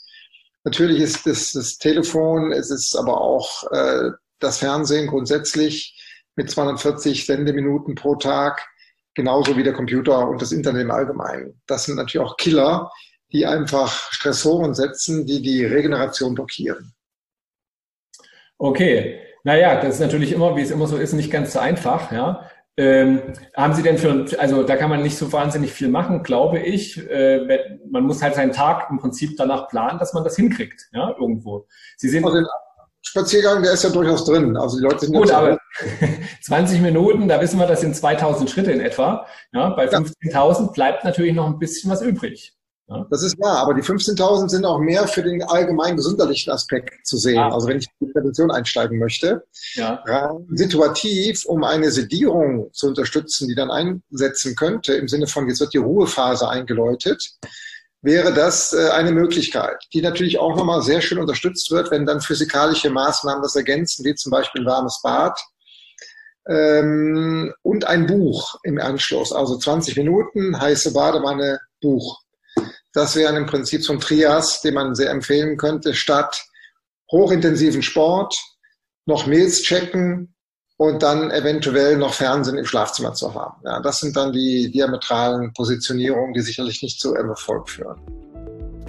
natürlich ist das, das Telefon, es ist aber auch äh, das Fernsehen grundsätzlich mit 240 Sendeminuten pro Tag, genauso wie der Computer und das Internet im Allgemeinen. Das sind natürlich auch Killer, die einfach Stressoren setzen, die die Regeneration blockieren. Okay, naja, das ist natürlich immer, wie es immer so ist, nicht ganz so einfach. Ja? Ähm, haben Sie denn für, also da kann man nicht so wahnsinnig viel machen, glaube ich. Äh, man muss halt seinen Tag im Prinzip danach planen, dass man das hinkriegt, ja, irgendwo. Sie sind. Also Spaziergang, der ist ja durchaus drin. Also die Leute sind Gut, aber 20 Minuten, da wissen wir, das sind 2000 Schritte in etwa. Ja, bei 15.000 bleibt natürlich noch ein bisschen was übrig. Das ist wahr, aber die 15.000 sind auch mehr für den allgemeinen gesundheitlichen Aspekt zu sehen. Ah. Also wenn ich in die Prävention einsteigen möchte, ja. situativ, um eine Sedierung zu unterstützen, die dann einsetzen könnte, im Sinne von, jetzt wird die Ruhephase eingeläutet, wäre das äh, eine Möglichkeit, die natürlich auch nochmal sehr schön unterstützt wird, wenn dann physikalische Maßnahmen das ergänzen, wie zum Beispiel ein warmes Bad ähm, und ein Buch im Anschluss. Also 20 Minuten, heiße Badewanne, Buch. Das wären im Prinzip so ein Trias, den man sehr empfehlen könnte, statt hochintensiven Sport, noch Mails checken und dann eventuell noch Fernsehen im Schlafzimmer zu haben. Ja, das sind dann die diametralen Positionierungen, die sicherlich nicht zu Erfolg führen.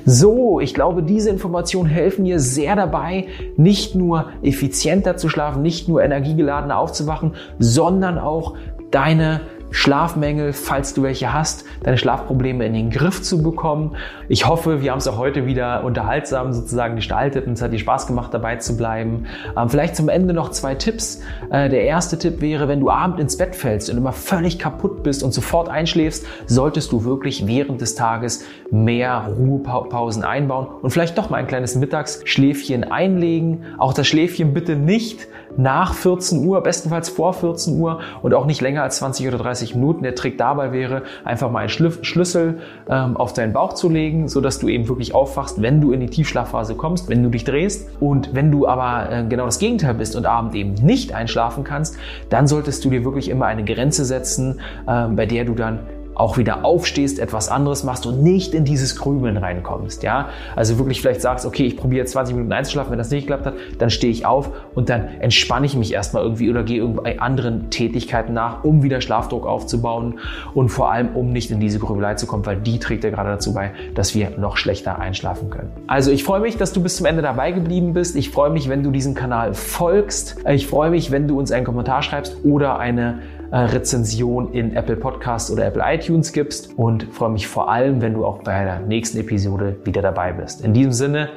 So, ich glaube, diese Informationen helfen dir sehr dabei, nicht nur effizienter zu schlafen, nicht nur energiegeladener aufzuwachen, sondern auch deine Schlafmängel, falls du welche hast, deine Schlafprobleme in den Griff zu bekommen. Ich hoffe, wir haben es auch heute wieder unterhaltsam sozusagen gestaltet und es hat dir Spaß gemacht, dabei zu bleiben. Ähm, vielleicht zum Ende noch zwei Tipps. Äh, der erste Tipp wäre, wenn du abend ins Bett fällst und immer völlig kaputt bist und sofort einschläfst, solltest du wirklich während des Tages mehr Ruhepausen einbauen und vielleicht doch mal ein kleines Mittagsschläfchen einlegen. Auch das Schläfchen bitte nicht nach 14 Uhr, bestenfalls vor 14 Uhr und auch nicht länger als 20 oder 30 Minuten. Der Trick dabei wäre, einfach mal einen Schlüssel ähm, auf deinen Bauch zu legen, sodass du eben wirklich aufwachst, wenn du in die Tiefschlafphase kommst, wenn du dich drehst. Und wenn du aber äh, genau das Gegenteil bist und abend eben nicht einschlafen kannst, dann solltest du dir wirklich immer eine Grenze setzen, äh, bei der du dann auch wieder aufstehst, etwas anderes machst und nicht in dieses Grübeln reinkommst, ja? Also wirklich vielleicht sagst, okay, ich probiere jetzt 20 Minuten einzuschlafen, wenn das nicht geklappt hat, dann stehe ich auf und dann entspanne ich mich erstmal irgendwie oder gehe irgendwie anderen Tätigkeiten nach, um wieder Schlafdruck aufzubauen und vor allem, um nicht in diese Grübelei zu kommen, weil die trägt ja gerade dazu bei, dass wir noch schlechter einschlafen können. Also ich freue mich, dass du bis zum Ende dabei geblieben bist. Ich freue mich, wenn du diesem Kanal folgst. Ich freue mich, wenn du uns einen Kommentar schreibst oder eine Rezension in Apple Podcasts oder Apple iTunes gibst und freue mich vor allem, wenn du auch bei der nächsten Episode wieder dabei bist. In diesem Sinne,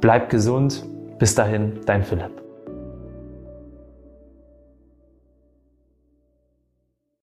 bleib gesund. Bis dahin, dein Philipp.